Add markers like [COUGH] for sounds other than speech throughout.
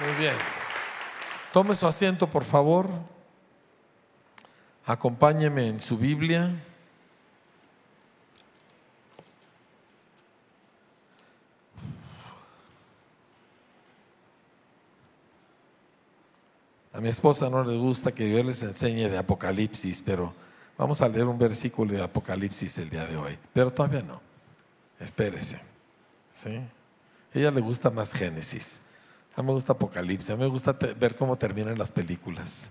Muy bien. Tome su asiento, por favor. Acompáñeme en su Biblia. A mi esposa no le gusta que yo les enseñe de Apocalipsis, pero vamos a leer un versículo de Apocalipsis el día de hoy. Pero todavía no. Espérese. ¿Sí? A ella le gusta más Génesis. A mí me gusta Apocalipsis. A mí me gusta ver cómo terminan las películas.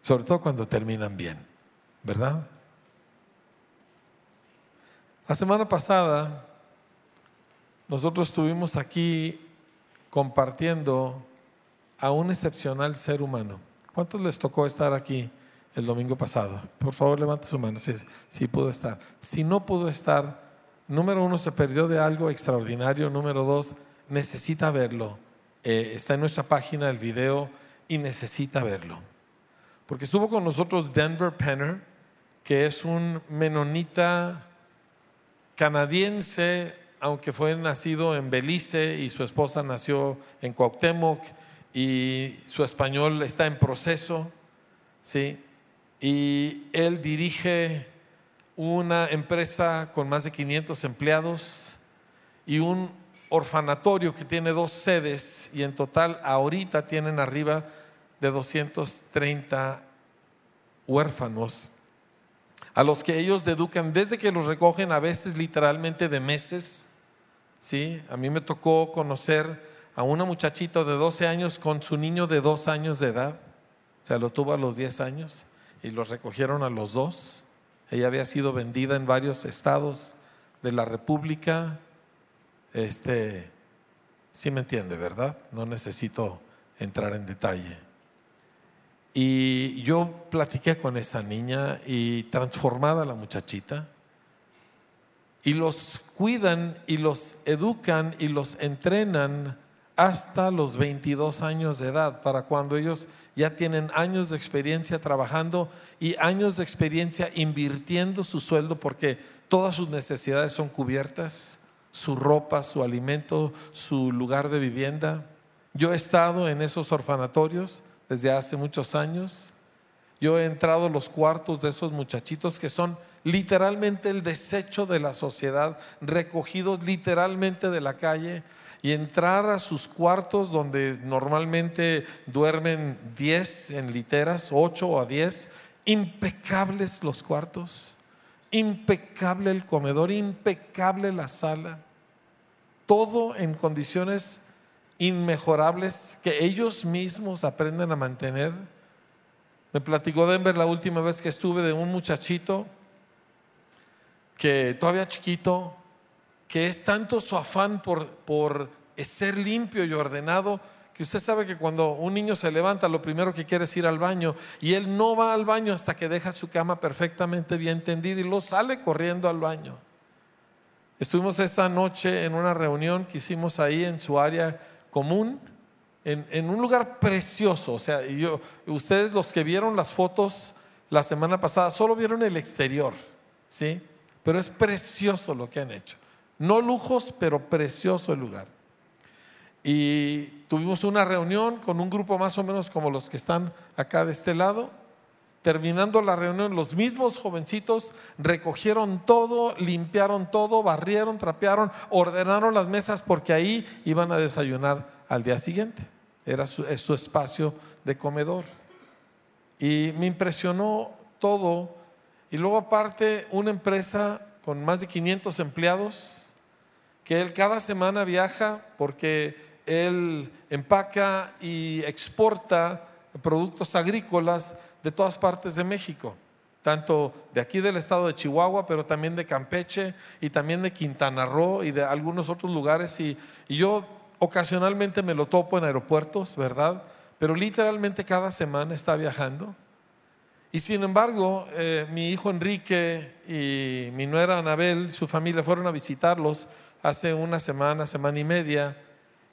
Sobre todo cuando terminan bien. ¿Verdad? La semana pasada nosotros estuvimos aquí compartiendo a un excepcional ser humano. ¿Cuántos les tocó estar aquí el domingo pasado? Por favor, levante su mano si, si pudo estar. Si no pudo estar, número uno, se perdió de algo extraordinario. Número dos, necesita verlo. Eh, está en nuestra página el video y necesita verlo. Porque estuvo con nosotros Denver Penner, que es un menonita canadiense aunque fue nacido en Belice y su esposa nació en Cuauhtémoc y su español está en proceso, ¿sí? Y él dirige una empresa con más de 500 empleados y un orfanatorio que tiene dos sedes y en total ahorita tienen arriba de 230 huérfanos a los que ellos educan desde que los recogen, a veces literalmente de meses. ¿sí? A mí me tocó conocer a una muchachita de 12 años con su niño de 2 años de edad. O sea, lo tuvo a los 10 años y los recogieron a los dos. Ella había sido vendida en varios estados de la República. Este, sí me entiende, ¿verdad? No necesito entrar en detalle. Y yo platiqué con esa niña y transformada la muchachita. Y los cuidan y los educan y los entrenan hasta los 22 años de edad, para cuando ellos ya tienen años de experiencia trabajando y años de experiencia invirtiendo su sueldo porque todas sus necesidades son cubiertas, su ropa, su alimento, su lugar de vivienda. Yo he estado en esos orfanatorios desde hace muchos años. Yo he entrado a los cuartos de esos muchachitos que son literalmente el desecho de la sociedad, recogidos literalmente de la calle, y entrar a sus cuartos donde normalmente duermen 10 en literas, 8 a 10, impecables los cuartos, impecable el comedor, impecable la sala, todo en condiciones inmejorables que ellos mismos aprenden a mantener. Me platicó Denver la última vez que estuve de un muchachito que todavía chiquito, que es tanto su afán por, por ser limpio y ordenado, que usted sabe que cuando un niño se levanta, lo primero que quiere es ir al baño, y él no va al baño hasta que deja su cama perfectamente bien tendida y lo sale corriendo al baño. Estuvimos esta noche en una reunión que hicimos ahí en su área común, en, un lugar precioso. O sea, yo, ustedes los que vieron las fotos la semana pasada, solo vieron el exterior, ¿sí? Pero es precioso lo que han hecho. No lujos, pero precioso el lugar. Y tuvimos una reunión con un grupo más o menos como los que están acá de este lado. Terminando la reunión, los mismos jovencitos recogieron todo, limpiaron todo, barrieron, trapearon, ordenaron las mesas porque ahí iban a desayunar al día siguiente. Era su, su espacio de comedor. Y me impresionó todo. Y luego aparte, una empresa con más de 500 empleados, que él cada semana viaja porque él empaca y exporta productos agrícolas de todas partes de México, tanto de aquí del estado de Chihuahua, pero también de Campeche y también de Quintana Roo y de algunos otros lugares. Y, yo ocasionalmente me lo topo en aeropuertos, ¿verdad? Pero literalmente cada semana está viajando. Y sin embargo, eh, mi hijo Enrique y mi nuera Anabel, su familia, fueron a visitarlos hace una semana, semana y media,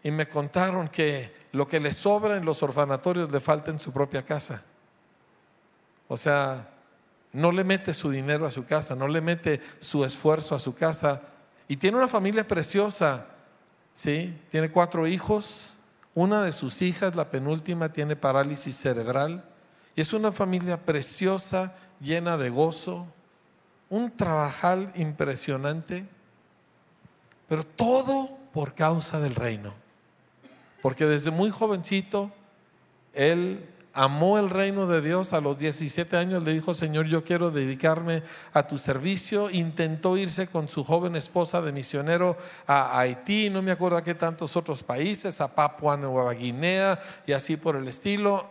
y me contaron que lo que les sobra en los orfanatorios le falta en su propia casa. O sea, no le mete su dinero a su casa, no le mete su esfuerzo a su casa. Y tiene una familia preciosa, ¿sí? Tiene cuatro hijos. Una de sus hijas, la penúltima, tiene parálisis cerebral. Y es una familia preciosa, llena de gozo. Un trabajal impresionante. Pero todo por causa del reino. Porque desde muy jovencito, él amó el reino de Dios. A los 17 años le dijo, Señor, yo quiero dedicarme a tu servicio. Intentó irse con su joven esposa de misionero a Haití, no me acuerdo a qué tantos otros países, a Papua Nueva Guinea y así por el estilo.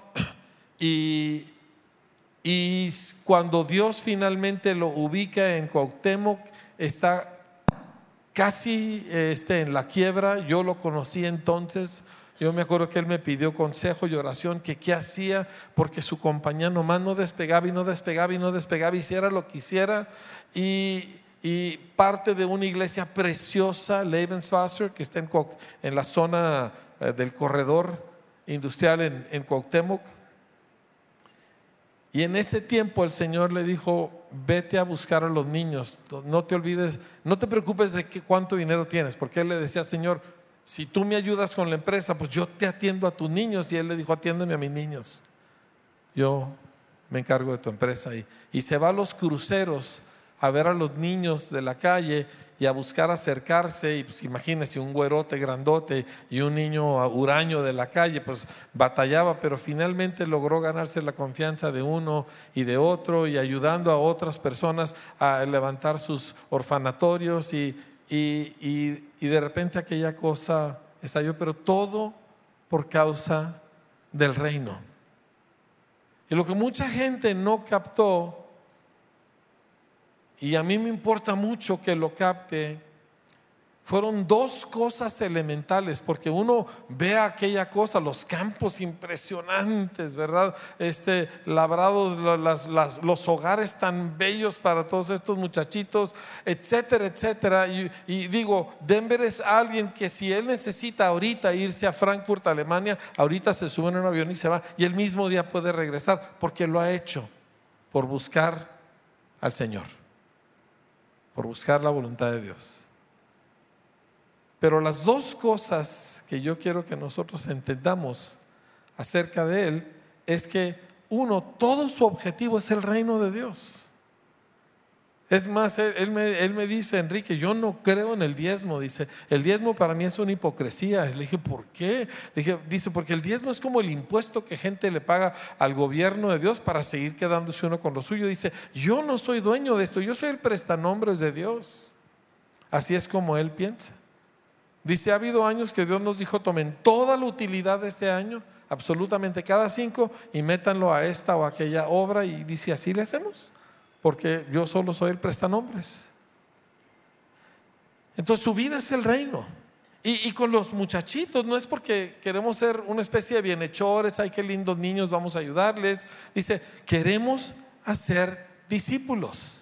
Y, cuando Dios finalmente lo ubica en Cuauhtémoc, está casi este, en la quiebra. Yo lo conocí entonces yo me acuerdo que él me pidió consejo y oración que qué hacía porque su compañía nomás no despegaba y no despegaba y no despegaba, hiciera lo que hiciera. Y, parte de una iglesia preciosa, Lebenswasser, que está en, la zona eh, del corredor industrial en, en Cuauhtémoc. Y en ese tiempo el Señor le dijo, vete a buscar a los niños, no te olvides, no te preocupes de cuánto dinero tienes, porque él le decía, Señor, si tú me ayudas con la empresa, pues yo te atiendo a tus niños. Y él le dijo, atiéndeme a mis niños. Yo me encargo de tu empresa. Y, se va a los cruceros a ver a los niños de la calle y a buscar acercarse. Y pues imagínese un güerote grandote y un niño huraño de la calle, pues batallaba, pero finalmente logró ganarse la confianza de uno y de otro y ayudando a otras personas a levantar sus orfanatorios y y, de repente aquella cosa estalló, pero todo por causa del reino. Y lo que mucha gente no captó, y a mí me importa mucho que lo capte, fueron dos cosas elementales, porque uno ve aquella cosa, los campos impresionantes, ¿verdad? Este, labrados, los hogares tan bellos para todos estos muchachitos, etcétera, etcétera. Y, y, digo, Denver es alguien que si él necesita ahorita irse a Frankfurt, Alemania, ahorita se sube en un avión y se va, y el mismo día puede regresar, porque lo ha hecho por buscar al Señor, por buscar la voluntad de Dios. Pero las dos cosas que yo quiero que nosotros entendamos acerca de Él es que uno, todo su objetivo es el reino de Dios. Es más, él, me, dice, Enrique, yo no creo en el diezmo. Dice, el diezmo para mí es una hipocresía. Le dije, ¿por qué? Le dije, dice, porque el diezmo es como el impuesto que gente le paga al gobierno de Dios para seguir quedándose uno con lo suyo. Dice, yo no soy dueño de esto, yo soy el prestanombres de Dios. Así es como él piensa. Dice, ha habido años que Dios nos dijo, tomen toda la utilidad de este año, absolutamente cada cinco, y métanlo a esta o aquella obra. Y dice, así le hacemos, porque yo solo soy el prestanombres. Entonces su vida es el reino. Y, y, con los muchachitos, no es porque queremos ser una especie de bienhechores, ay, qué lindos niños, vamos a ayudarles. Dice, queremos hacer discípulos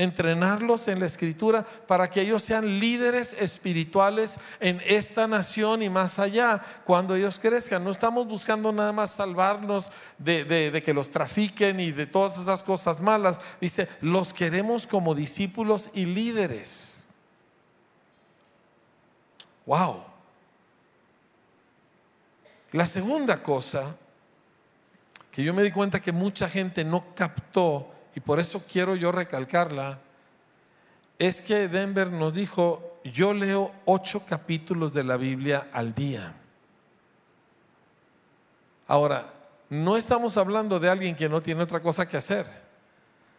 entrenarlos en la escritura para que ellos sean líderes espirituales en esta nación y más allá cuando ellos crezcan. No estamos buscando nada más salvarnos de, que los trafiquen y de todas esas cosas malas. Dice, los queremos como discípulos y líderes. Wow. La segunda cosa que yo me di cuenta que mucha gente no captó y por eso quiero yo recalcarla, es que Denver nos dijo, yo leo ocho capítulos de la Biblia al día. Ahora, no estamos hablando de alguien que no tiene otra cosa que hacer.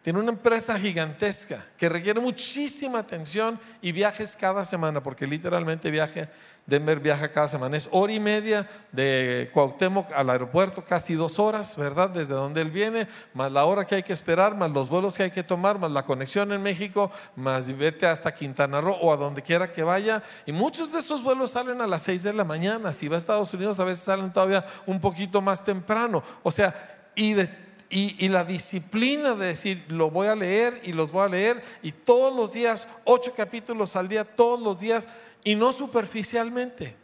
Tiene una empresa gigantesca que requiere muchísima atención y viajes cada semana, porque literalmente viaje, Denver viaja cada semana. Es hora y media de Cuauhtémoc al aeropuerto, casi dos horas, ¿verdad? Desde donde él viene, más la hora que hay que esperar, más los vuelos que hay que tomar, más la conexión en México, más vete hasta Quintana Roo o a donde quiera que vaya. Y muchos de esos vuelos salen a las seis de la mañana. Si va a Estados Unidos, a veces salen todavía un poquito más temprano. O sea, y de y, la disciplina de decir, lo voy a leer y los voy a leer, y todos los días, ocho capítulos al día, todos los días, y no superficialmente.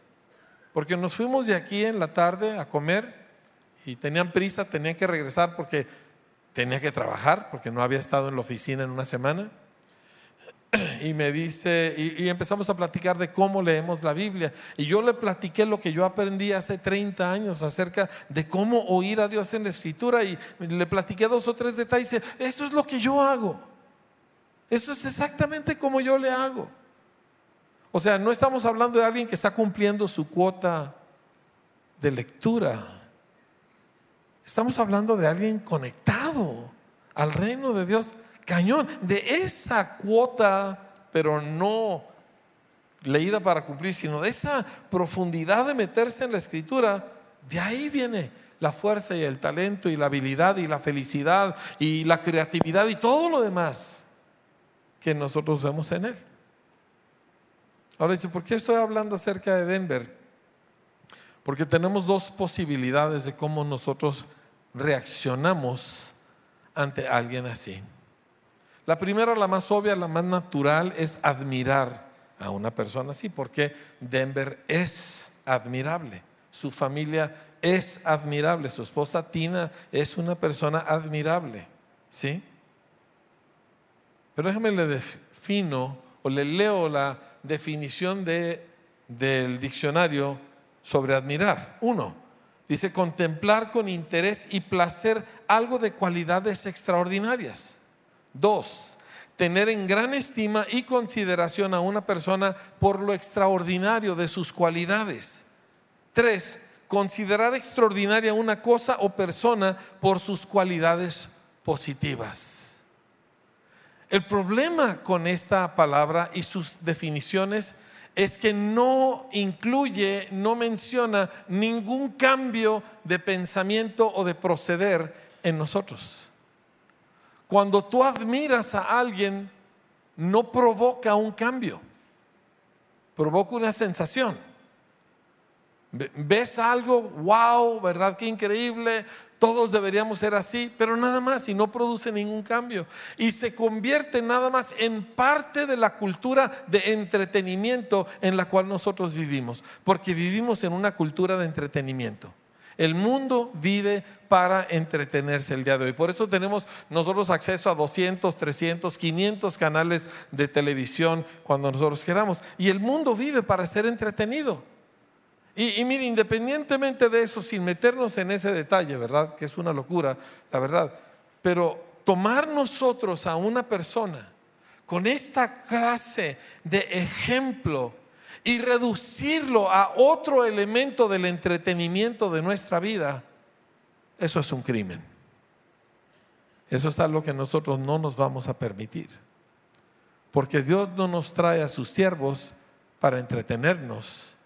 Porque nos fuimos de aquí en la tarde a comer y tenían prisa, tenían que regresar porque tenía que trabajar, porque no había estado en la oficina en una semana. [CLEARS THROAT] y me dice, y, empezamos a platicar de cómo leemos la Biblia. Y yo le platiqué lo que yo aprendí hace 30 años acerca de cómo oír a Dios en la escritura y le platiqué dos o tres detalles. Eso es lo que yo hago. Eso es exactamente como yo le hago. O sea, no estamos hablando de alguien que está cumpliendo su cuota de lectura. Estamos hablando de alguien conectado al reino de Dios cañón, de esa cuota, pero no leída para cumplir, sino de esa profundidad de meterse en la escritura, de ahí viene la fuerza y el talento y la habilidad y la felicidad y la creatividad y todo lo demás que nosotros vemos en él. Ahora dice, ¿por qué estoy hablando acerca de Denver? Porque tenemos dos posibilidades de cómo nosotros reaccionamos ante alguien así. La primera, la más obvia, la más natural, es admirar a una persona así, porque Denver es admirable, su familia es admirable, su esposa Tina es una persona admirable, ¿sí? Pero déjame le defino o le leo la definición de, del diccionario sobre admirar. Uno, dice contemplar con interés y placer algo de cualidades extraordinarias. Dos, tener en gran estima y consideración a una persona por lo extraordinario de sus cualidades. Tres, considerar extraordinaria una cosa o persona por sus cualidades positivas. El problema con esta palabra y sus definiciones es que no incluye, no menciona ningún cambio de pensamiento o de proceder en nosotros. Cuando tú admiras a alguien, no provoca un cambio, provoca una sensación. Ves algo, wow, ¿verdad? Qué increíble, todos deberíamos ser así, pero nada más y no produce ningún cambio. Y se convierte nada más en parte de la cultura de entretenimiento en la cual nosotros vivimos, porque vivimos en una cultura de entretenimiento. El mundo vive para entretenerse el día de hoy. Por eso tenemos nosotros acceso a 200, 300, 500 canales de televisión cuando nosotros queramos. Y el mundo vive para ser entretenido. Y, mire, independientemente de eso, sin meternos en ese detalle, ¿verdad? Que es una locura, la verdad. Pero tomar nosotros a una persona con esta clase de ejemplo y reducirlo a otro elemento del entretenimiento de nuestra vida, eso es un crimen. Eso es algo que nosotros no nos vamos a permitir. Porque Dios no nos trae a sus siervos para entretenernos,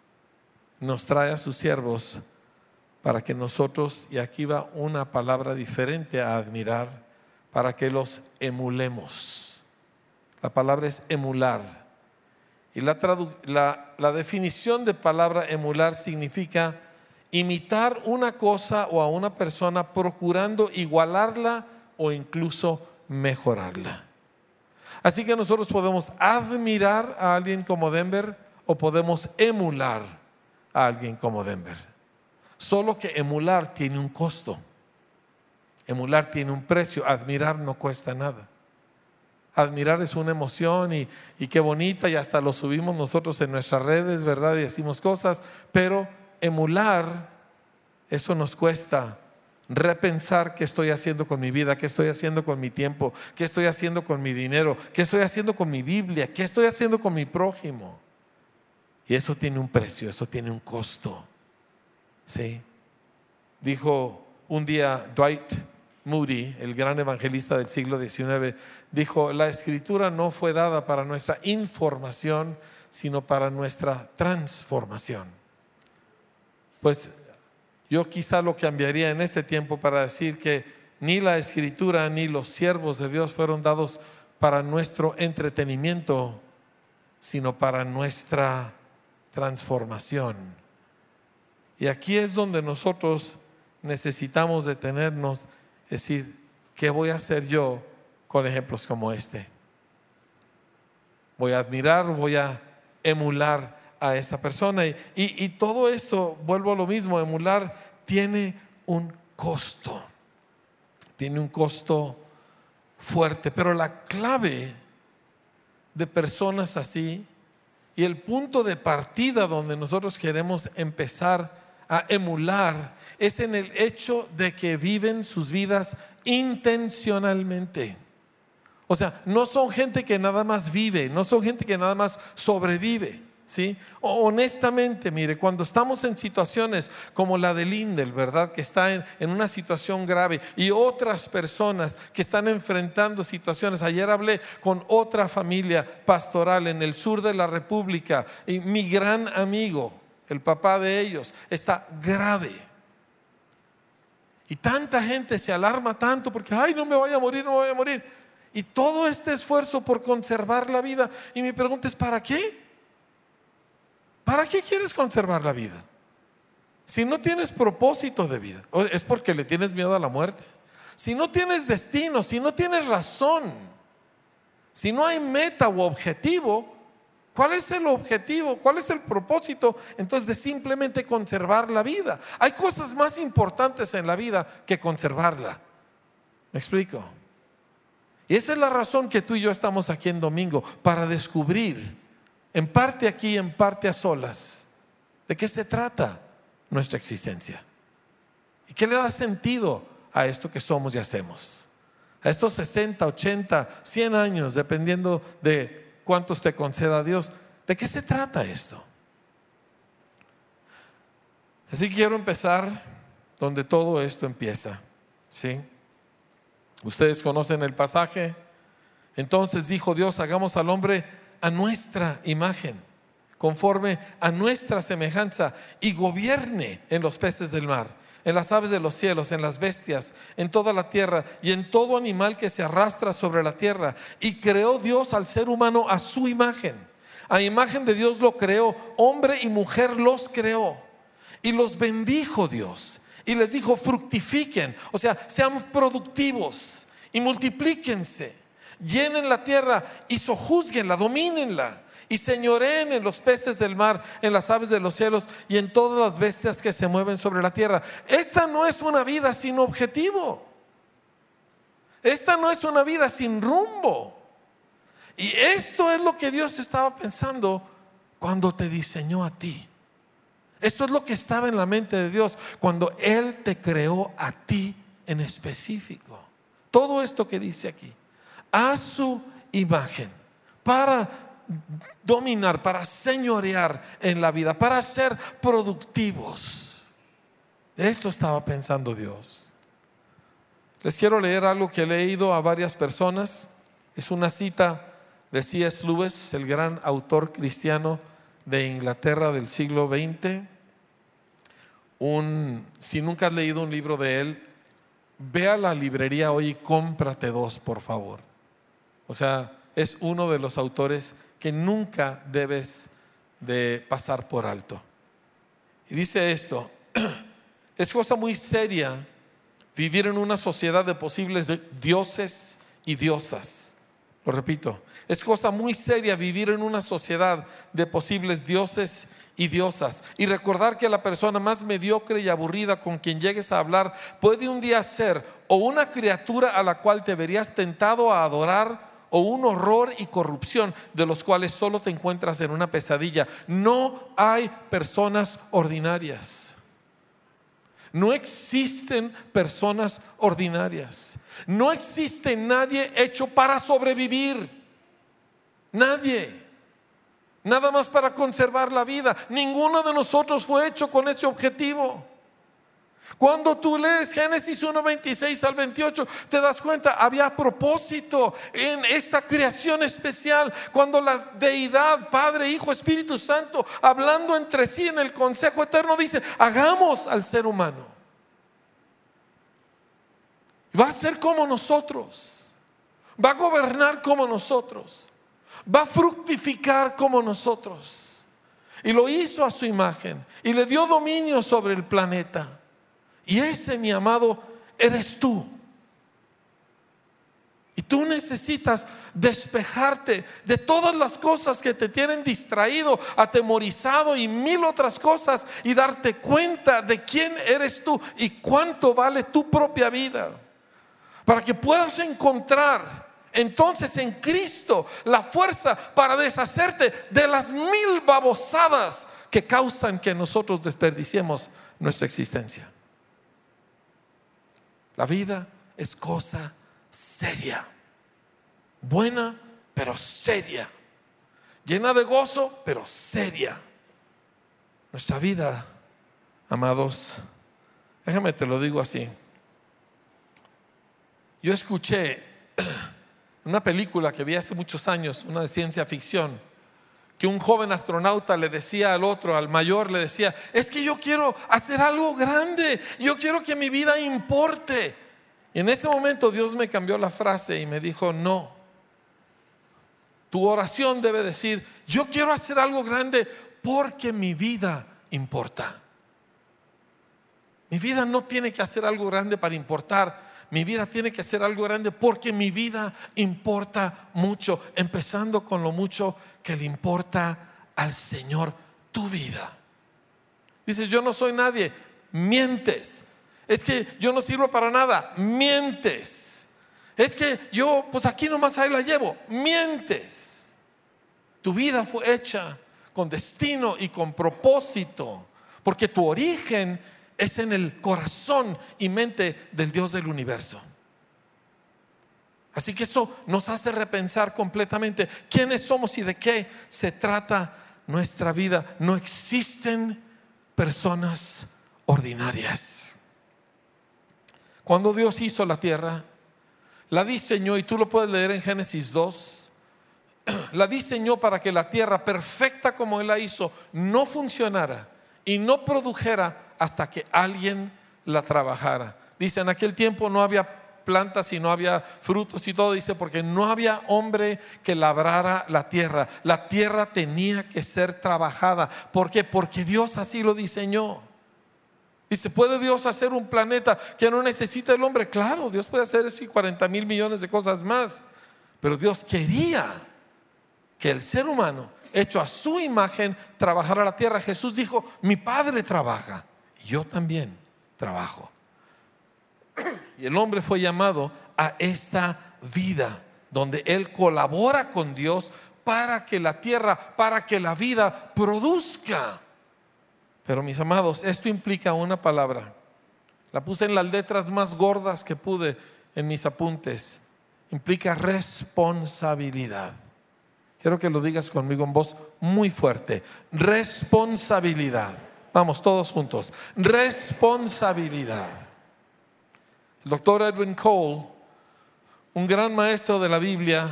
nos trae a sus siervos para que nosotros, y aquí va una palabra diferente a admirar, para que los emulemos. La palabra es emular y la, definición de palabra emular significa imitar una cosa o a una persona procurando igualarla o incluso mejorarla. Así que nosotros podemos admirar a alguien como Denver o podemos emular a alguien como Denver. Solo que emular tiene un costo. Emular tiene un precio, admirar no cuesta nada. Admirar es una emoción y, qué bonita y hasta lo subimos nosotros en nuestras redes, ¿verdad? Y decimos cosas, pero emular, eso nos cuesta repensar qué estoy haciendo con mi vida, qué estoy haciendo con mi tiempo, qué estoy haciendo con mi dinero, qué estoy haciendo con mi Biblia, qué estoy haciendo con mi prójimo. Y eso tiene un precio, eso tiene un costo. ¿Sí? Dijo un día Dwight Moody, el gran evangelista del siglo XIX, dijo, la escritura no fue dada para nuestra información, sino para nuestra transformación. Pues yo quizá lo cambiaría en este tiempo para decir que ni la escritura ni los siervos de Dios fueron dados para nuestro entretenimiento, sino para nuestra transformación. Y aquí es donde nosotros necesitamos detenernos decir, ¿qué voy a hacer yo con ejemplos como este? Voy a admirar, voy a emular a esta persona. Y, y, todo esto, vuelvo a lo mismo, emular tiene un costo. Tiene un costo fuerte. Pero la clave de personas así y el punto de partida donde nosotros queremos empezar a emular es en el hecho de que viven sus vidas intencionalmente. O sea, no son gente que nada más vive, no son gente que nada más sobrevive. ¿Sí? Honestamente, mire, cuando estamos en situaciones como la de Lindel, ¿verdad? Que está en, en, una situación grave y otras personas que están enfrentando situaciones. Ayer hablé con otra familia pastoral en el sur de la República y mi gran amigo, el papá de ellos, está grave. Y tanta gente se alarma tanto porque, ay, no me voy a morir, no me voy a morir. Y todo este esfuerzo por conservar la vida. Y mi pregunta es, ¿para qué? ¿Para qué quieres conservar la vida? Si no tienes propósito de vida, es porque le tienes miedo a la muerte. Si no tienes destino, si no tienes razón, si no hay meta u objetivo, ¿cuál es el objetivo? ¿Cuál es el propósito? Entonces de simplemente conservar la vida. Hay cosas más importantes en la vida que conservarla. ¿Me explico? Y esa es la razón que tú y yo estamos aquí en domingo, para descubrir en parte aquí, en parte a solas, de qué se trata nuestra existencia. ¿Y qué le da sentido a esto que somos y hacemos? A estos 60, 80, 100 años, dependiendo de cuántos te conceda Dios, ¿de qué se trata esto? Así quiero empezar donde todo esto empieza. ¿Sí? Ustedes conocen el pasaje. Entonces dijo Dios, hagamos al hombre a nuestra imagen, conforme a nuestra semejanza, y gobierne en los peces del mar, en las aves de los cielos, en las bestias, en toda la tierra y en todo animal que se arrastra sobre la tierra. Y creó Dios al ser humano a su imagen. A imagen de Dios lo creó, hombre y mujer los creó. Y los bendijo Dios. Y les dijo, fructifiquen, o sea, sean productivos y multiplíquense llenen la tierra y sojuzguenla, domínenla y señoreen en los peces del mar, en las aves de los cielos y en todas las bestias que se mueven sobre la tierra. Esta no es una vida sin objetivo. Esta no es una vida sin rumbo. Y esto es lo que Dios estaba pensando cuando te diseñó a ti. Esto es lo que estaba en la mente de Dios cuando Él te creó a ti en específico. Todo esto que dice aquí a su imagen para dominar, para señorear en la vida, para ser productivos. Esto estaba pensando Dios. Les quiero leer algo que he leído a varias personas. Es una cita de C.S. Lewis, el gran autor cristiano de Inglaterra del siglo XX. Si nunca has leído un libro de él, ve a la librería hoy y cómprate dos, por favor. O sea, es uno de los autores que nunca debes de pasar por alto. Y dice esto, [CLEARS THROAT] es cosa muy seria vivir en una sociedad de posibles dioses y diosas. Lo repito, es cosa muy seria vivir en una sociedad de posibles dioses y diosas y recordar que la persona más mediocre y aburrida con quien llegues a hablar puede un día ser o una criatura a la cual te verías tentado a adorar o un horror y corrupción de los cuales solo te encuentras en una pesadilla. No hay personas ordinarias. No existen personas ordinarias. No existe nadie hecho para sobrevivir. Nadie. Nada más para conservar la vida. Ninguno de nosotros fue hecho con ese objetivo. Cuando tú lees Génesis 1, 26 al 28, te das cuenta, había propósito en esta creación especial. Cuando la deidad, Padre, Hijo, Espíritu Santo, hablando entre sí en el consejo eterno, dice, hagamos al ser humano. Va a ser como nosotros. Va a gobernar como nosotros. Va a fructificar como nosotros. Y lo hizo a su imagen. Y le dio dominio sobre el planeta. Y ese, mi amado, eres tú. Y tú necesitas despejarte de todas las cosas que te tienen distraído, atemorizado y mil otras cosas y darte cuenta de quién eres tú y cuánto vale tu propia vida. Para que puedas encontrar Entonces en Cristo la fuerza para deshacerte de las mil babosadas que causan que nosotros desperdiciemos nuestra existencia. La vida es cosa seria, buena pero seria, llena de gozo pero seria. Nuestra vida, amados, déjame te lo digo así. Yo escuché [CLEARS THROAT] una película que vi hace muchos años, una de ciencia ficción, que un joven astronauta le decía al otro, al mayor, le decía, es que yo quiero hacer algo grande, yo quiero que mi vida importe. Y en ese momento Dios me cambió la frase y me dijo, no, tu oración debe decir, yo quiero hacer algo grande porque mi vida importa. Mi vida no tiene que hacer algo grande para importar mi vida tiene que ser algo grande porque mi vida importa mucho, empezando con lo mucho que le importa al Señor tu vida. Dices, yo no soy nadie, mientes. Es que yo no sirvo para nada, mientes. Es que yo, pues aquí nomás ahí la llevo, mientes. Tu vida fue hecha con destino y con propósito, porque tu origen es en el corazón y mente del Dios del universo. Así que eso nos hace repensar completamente quiénes somos y de qué se trata nuestra vida. No existen personas ordinarias. Cuando Dios hizo la tierra, la diseñó, y tú lo puedes leer en Génesis 2, [CLEARS THROAT] la diseñó para que la tierra, perfecta como Él la hizo, no funcionara y no produjera hasta que alguien la trabajara. Dice, en aquel tiempo no había plantas y no había frutos y todo, dice, porque no había hombre que labrara la tierra. La tierra tenía que ser trabajada. ¿Por qué? Porque Dios así lo diseñó. Dice, ¿puede Dios hacer un planeta que no necesita el hombre? Claro, Dios puede hacer eso y 40 mil millones de cosas más. Pero Dios quería que el ser humano, hecho a su imagen, trabajara la tierra. Jesús dijo, mi Padre trabaja yo también trabajo. Y el hombre fue llamado a esta vida donde él colabora con Dios para que la tierra, para que la vida produzca. Pero mis amados, esto implica una palabra. La puse en las letras más gordas que pude en mis apuntes. Implica responsabilidad. Quiero que lo digas conmigo en voz muy fuerte. Responsabilidad. Vamos todos juntos. Responsabilidad. El doctor Edwin Cole, un gran maestro de la Biblia,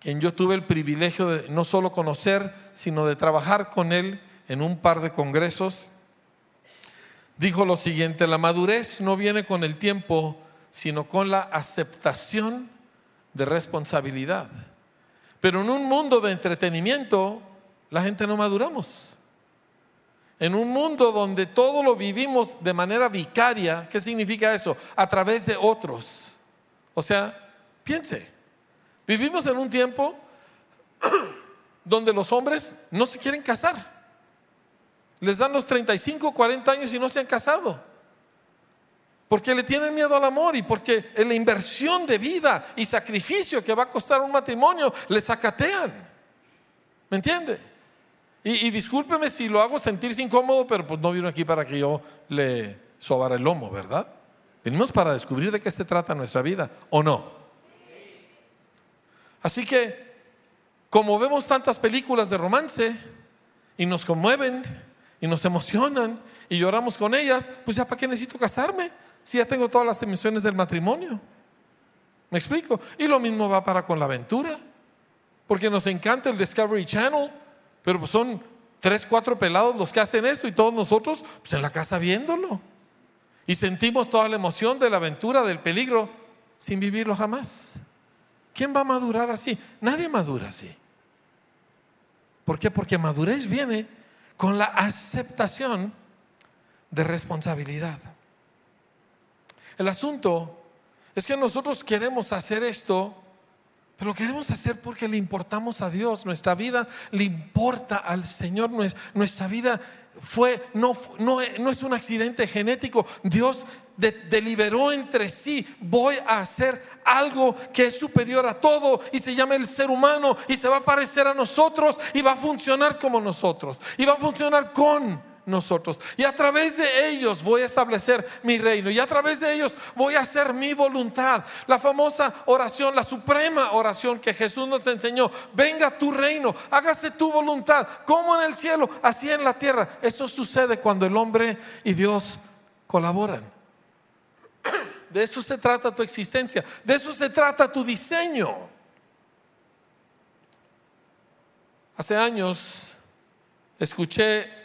quien yo tuve el privilegio de no solo conocer, sino de trabajar con él en un par de congresos, dijo lo siguiente, la madurez no viene con el tiempo, sino con la aceptación de responsabilidad. Pero en un mundo de entretenimiento, la gente no maduramos. En un mundo donde todo lo vivimos de manera vicaria, ¿qué significa eso? A través de otros. O sea, piense, vivimos en un tiempo [CLEARS THROAT] donde los hombres no se quieren casar. Les dan los 35, 40 años y no se han casado. Porque le tienen miedo al amor y porque en la inversión de vida y sacrificio que va a costar un matrimonio les acatean. ¿Me entiende? Y, discúlpeme si lo hago sentirse incómodo, pero pues no vino aquí para que yo le sobara el lomo, ¿verdad? Venimos para descubrir de qué se trata nuestra vida, ¿o no? Así que, como vemos tantas películas de romance y nos conmueven y nos emocionan y lloramos con ellas, pues ya para qué necesito casarme si ya tengo todas las emisiones del matrimonio. ¿Me explico? Y lo mismo va para con la aventura, porque nos encanta el Discovery Channel pero pues son tres, cuatro pelados los que hacen eso y todos nosotros pues en la casa viéndolo. Y sentimos toda la emoción de la aventura, del peligro, sin vivirlo jamás. ¿Quién va a madurar así? Nadie madura así. ¿Por qué? Porque madurez viene con la aceptación de responsabilidad. El asunto es que nosotros queremos hacer esto Pero lo queremos hacer porque le importamos a Dios. Nuestra vida le importa al Señor. Nuestra vida fue, no, no, no es un accidente genético. Dios deliberó entre sí, voy a hacer algo que es superior a todo y se llama el ser humano y se va a parecer a nosotros y va a funcionar como nosotros y va a funcionar con nosotros. Y a través de ellos voy a establecer mi reino. Y a través de ellos voy a hacer mi voluntad. La famosa oración, la suprema oración que Jesús nos enseñó. Venga tu reino, hágase tu voluntad, como en el cielo, así en la tierra. Eso sucede cuando el hombre y Dios colaboran. [COUGHS] De eso se trata tu existencia. De eso se trata tu diseño. Hace años escuché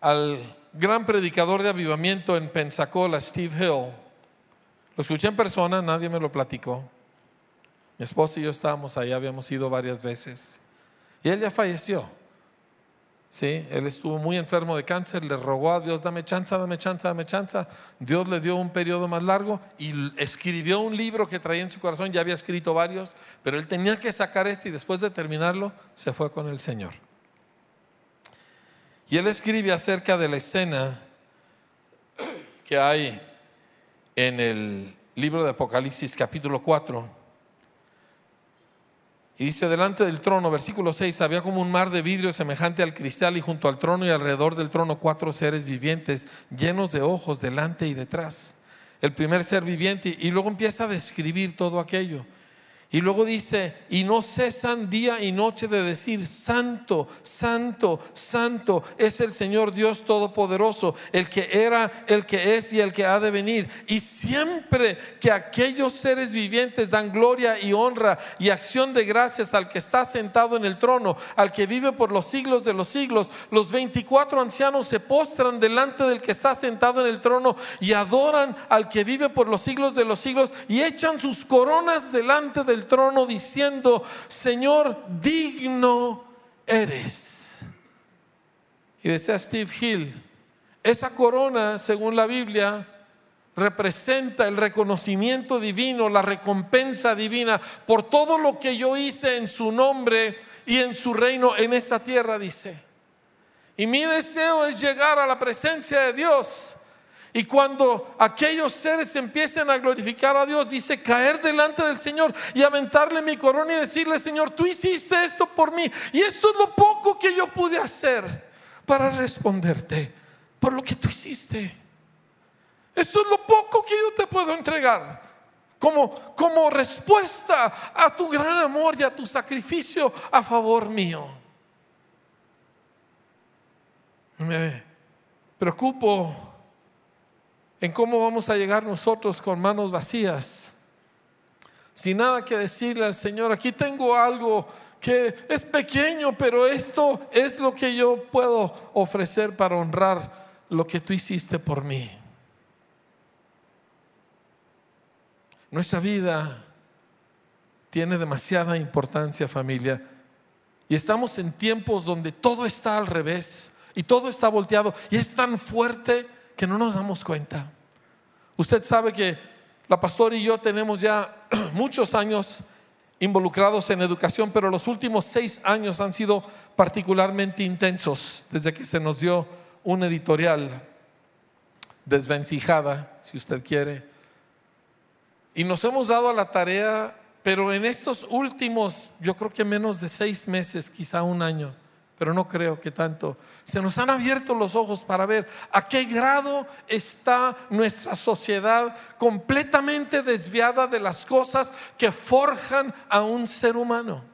al gran predicador de avivamiento en Pensacola, Steve Hill. Lo escuché en persona, nadie me lo platicó. Mi esposa y yo estábamos ahí, habíamos ido varias veces. Y él ya falleció. Sí, él estuvo muy enfermo de cáncer, le rogó a Dios, dame chance, dame chance, dame chance. Dios le dio un periodo más largo y escribió un libro que traía en su corazón, ya había escrito varios, pero él tenía que sacar este y después de terminarlo se fue con el Señor. Y él escribe acerca de la escena que hay en el libro de Apocalipsis capítulo 4. Y dice, delante del trono, versículo 6, había como un mar de vidrio semejante al cristal y junto al trono y alrededor del trono cuatro seres vivientes llenos de ojos delante y detrás. El primer ser viviente y luego empieza a describir todo aquello. Y luego dice, y no cesan día y noche de decir, santo, santo, santo es el Señor Dios Todopoderoso, el que era, el que es y el que ha de venir. Y siempre que aquellos seres vivientes dan gloria y honra y acción de gracias al que está sentado en el trono, al que vive por los siglos de los siglos, los 24 ancianos se postran delante del que está sentado en el trono y adoran al que vive por los siglos de los siglos y echan sus coronas delante del trono diciendo, Señor, digno eres. Y decía Steve Hill, esa corona, según la Biblia, representa el reconocimiento divino, la recompensa divina por todo lo que yo hice en su nombre y en su reino en esta tierra, dice. Y mi deseo es llegar a la presencia de Dios y cuando aquellos seres empiecen a glorificar a Dios, dice caer delante del Señor y aventarle mi corona y decirle, Señor, tú hiciste esto por mí. Y esto es lo poco que yo pude hacer para responderte por lo que tú hiciste. Esto es lo poco que yo te puedo entregar como, como respuesta a tu gran amor y a tu sacrificio a favor mío. Me preocupo en cómo vamos a llegar nosotros con manos vacías, sin nada que decirle al Señor, aquí tengo algo que es pequeño, pero esto es lo que yo puedo ofrecer para honrar lo que tú hiciste por mí. Nuestra vida tiene demasiada importancia, familia, y estamos en tiempos donde todo está al revés y todo está volteado y es tan fuerte que no nos damos cuenta. Usted sabe que la pastora y yo tenemos ya [CLEARS THROAT] muchos años involucrados en educación, pero los últimos seis años han sido particularmente intensos desde que se nos dio un editorial desvencijada, si usted quiere. Y nos hemos dado a la tarea, pero en estos últimos, yo creo que menos de seis meses, quizá un año, pero no creo que tanto. Se nos han abierto los ojos para ver a qué grado está nuestra sociedad completamente desviada de las cosas que forjan a un ser humano.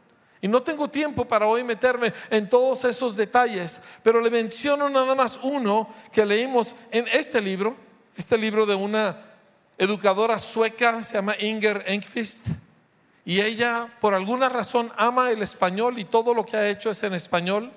Y no tengo tiempo para hoy meterme en todos esos detalles, pero le menciono nada más uno que leímos en este libro, este libro de una educadora sueca, se llama Inger Engqvist y ella por alguna razón ama el español y todo lo que ha hecho es en español.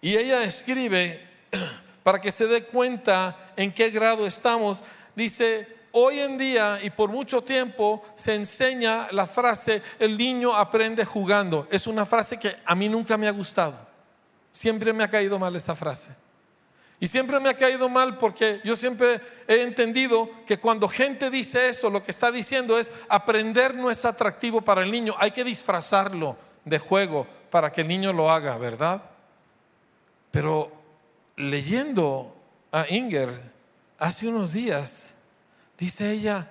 Y ella escribe [CLEARS THROAT] para que se dé cuenta en qué grado estamos. Dice, hoy en día y por mucho tiempo se enseña la frase, el niño aprende jugando. Es una frase que a mí nunca me ha gustado. Siempre me ha caído mal esa frase. Y siempre me ha caído mal porque yo siempre he entendido que cuando gente dice eso, lo que está diciendo es aprender no es atractivo para el niño, hay que disfrazarlo de juego para que el niño lo haga, ¿verdad? Pero leyendo a Inger hace unos días, dice ella,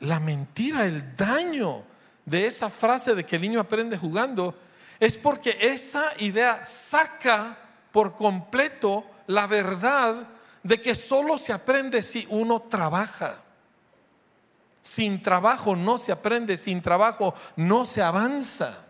la mentira, el daño de esa frase de que el niño aprende jugando, es porque esa idea saca por completo la verdad de que solo se aprende si uno trabaja. Sin trabajo no se aprende, sin trabajo no se avanza.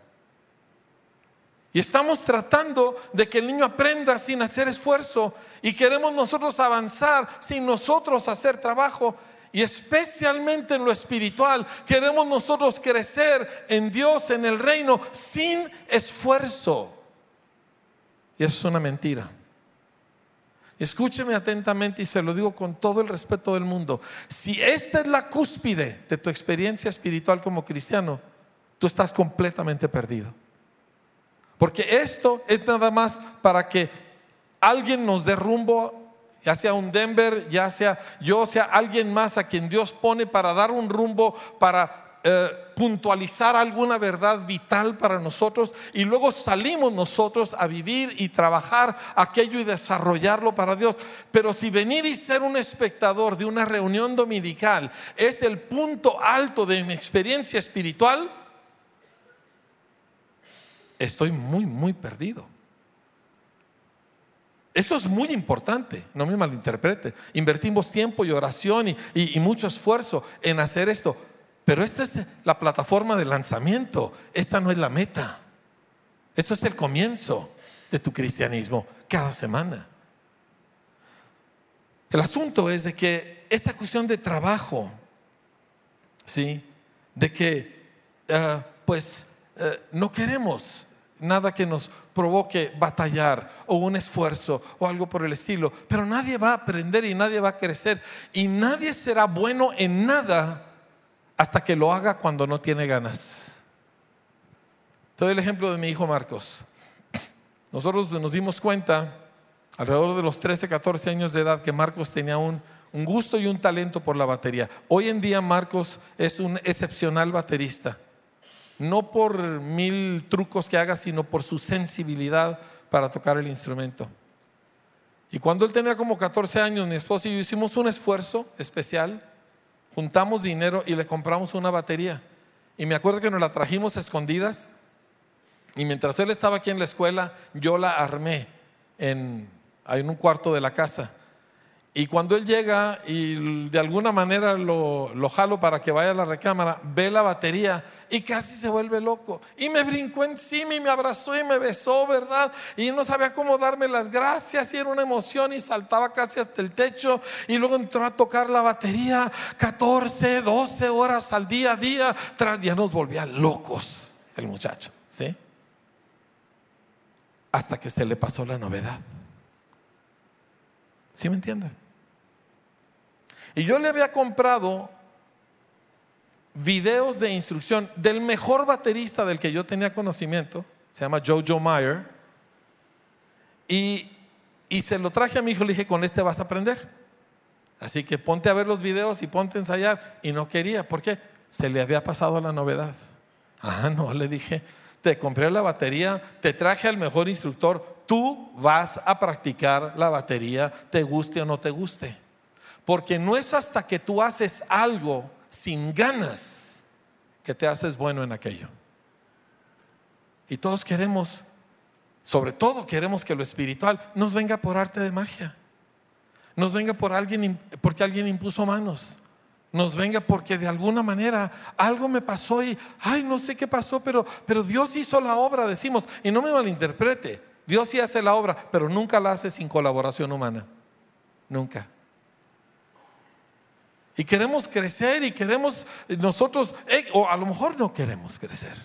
Y estamos tratando de que el niño aprenda sin hacer esfuerzo y queremos nosotros avanzar sin nosotros hacer trabajo. Y especialmente en lo espiritual, queremos nosotros crecer en Dios, en el reino, sin esfuerzo. Y eso es una mentira. Escúcheme atentamente y se lo digo con todo el respeto del mundo. Si esta es la cúspide de tu experiencia espiritual como cristiano, tú estás completamente perdido. Porque esto es nada más para que alguien nos dé rumbo, ya sea un Denver, ya sea yo, sea alguien más a quien Dios pone para dar un rumbo, para eh, puntualizar alguna verdad vital para nosotros y luego salimos nosotros a vivir y trabajar aquello y desarrollarlo para Dios. Pero si venir y ser un espectador de una reunión dominical es el punto alto de mi experiencia espiritual, estoy muy, muy perdido. Esto es muy importante, no me malinterprete. Invertimos tiempo y oración y, y mucho esfuerzo en hacer esto pero esta es la plataforma de lanzamiento, esta no es la meta. Esto es el comienzo de tu cristianismo cada semana. El asunto es de que esta cuestión de trabajo, ¿sí? De que, eh, pues, eh, no queremos nada que nos provoque batallar o un esfuerzo o algo por el estilo, pero nadie va a aprender y nadie va a crecer y nadie será bueno en nada hasta que lo haga cuando no tiene ganas. Te doy el ejemplo de mi hijo Marcos. Nosotros nos dimos cuenta, alrededor de los 13, 14 años de edad, que Marcos tenía un, un gusto y un talento por la batería. Hoy en día Marcos es un excepcional baterista. No por mil trucos que haga, sino por su sensibilidad para tocar el instrumento. Y cuando él tenía como 14 años, mi esposa y yo hicimos un esfuerzo especial juntamos dinero y le compramos una batería. Y me acuerdo que nos la trajimos escondidas y mientras él estaba aquí en la escuela, yo la armé en, en un cuarto de la casa. Y cuando él llega y de alguna manera lo, lo, jalo para que vaya a la recámara, ve la batería y casi se vuelve loco. Y me brincó encima y me abrazó y me besó, ¿verdad? Y no sabía cómo darme las gracias y era una emoción y saltaba casi hasta el techo. Y luego entró a tocar la batería 14, 12 horas al día a día. Tras ya nos volvía locos el muchacho, ¿sí? Hasta que se le pasó la novedad. ¿Sí me entienden? Y yo le había comprado videos de instrucción del mejor baterista del que yo tenía conocimiento, se llama Jojo Meyer, y, y se lo traje a mi hijo, le dije, con este vas a aprender. Así que ponte a ver los videos y ponte a ensayar. Y no quería, ¿por qué? Se le había pasado la novedad. Ah, no, le dije, te compré la batería, te traje al mejor instructor, tú vas a practicar la batería, te guste o no te guste. Porque no es hasta que tú haces algo sin ganas que te haces bueno en aquello. Y todos queremos, sobre todo queremos que lo espiritual nos venga por arte de magia. Nos venga por alguien porque alguien impuso manos. Nos venga porque de alguna manera algo me pasó y ay, no sé qué pasó, pero pero Dios hizo la obra, decimos, y no me malinterprete. Dios sí hace la obra, pero nunca la hace sin colaboración humana. Nunca. Y queremos crecer y queremos nosotros, eh, o a lo mejor no queremos crecer.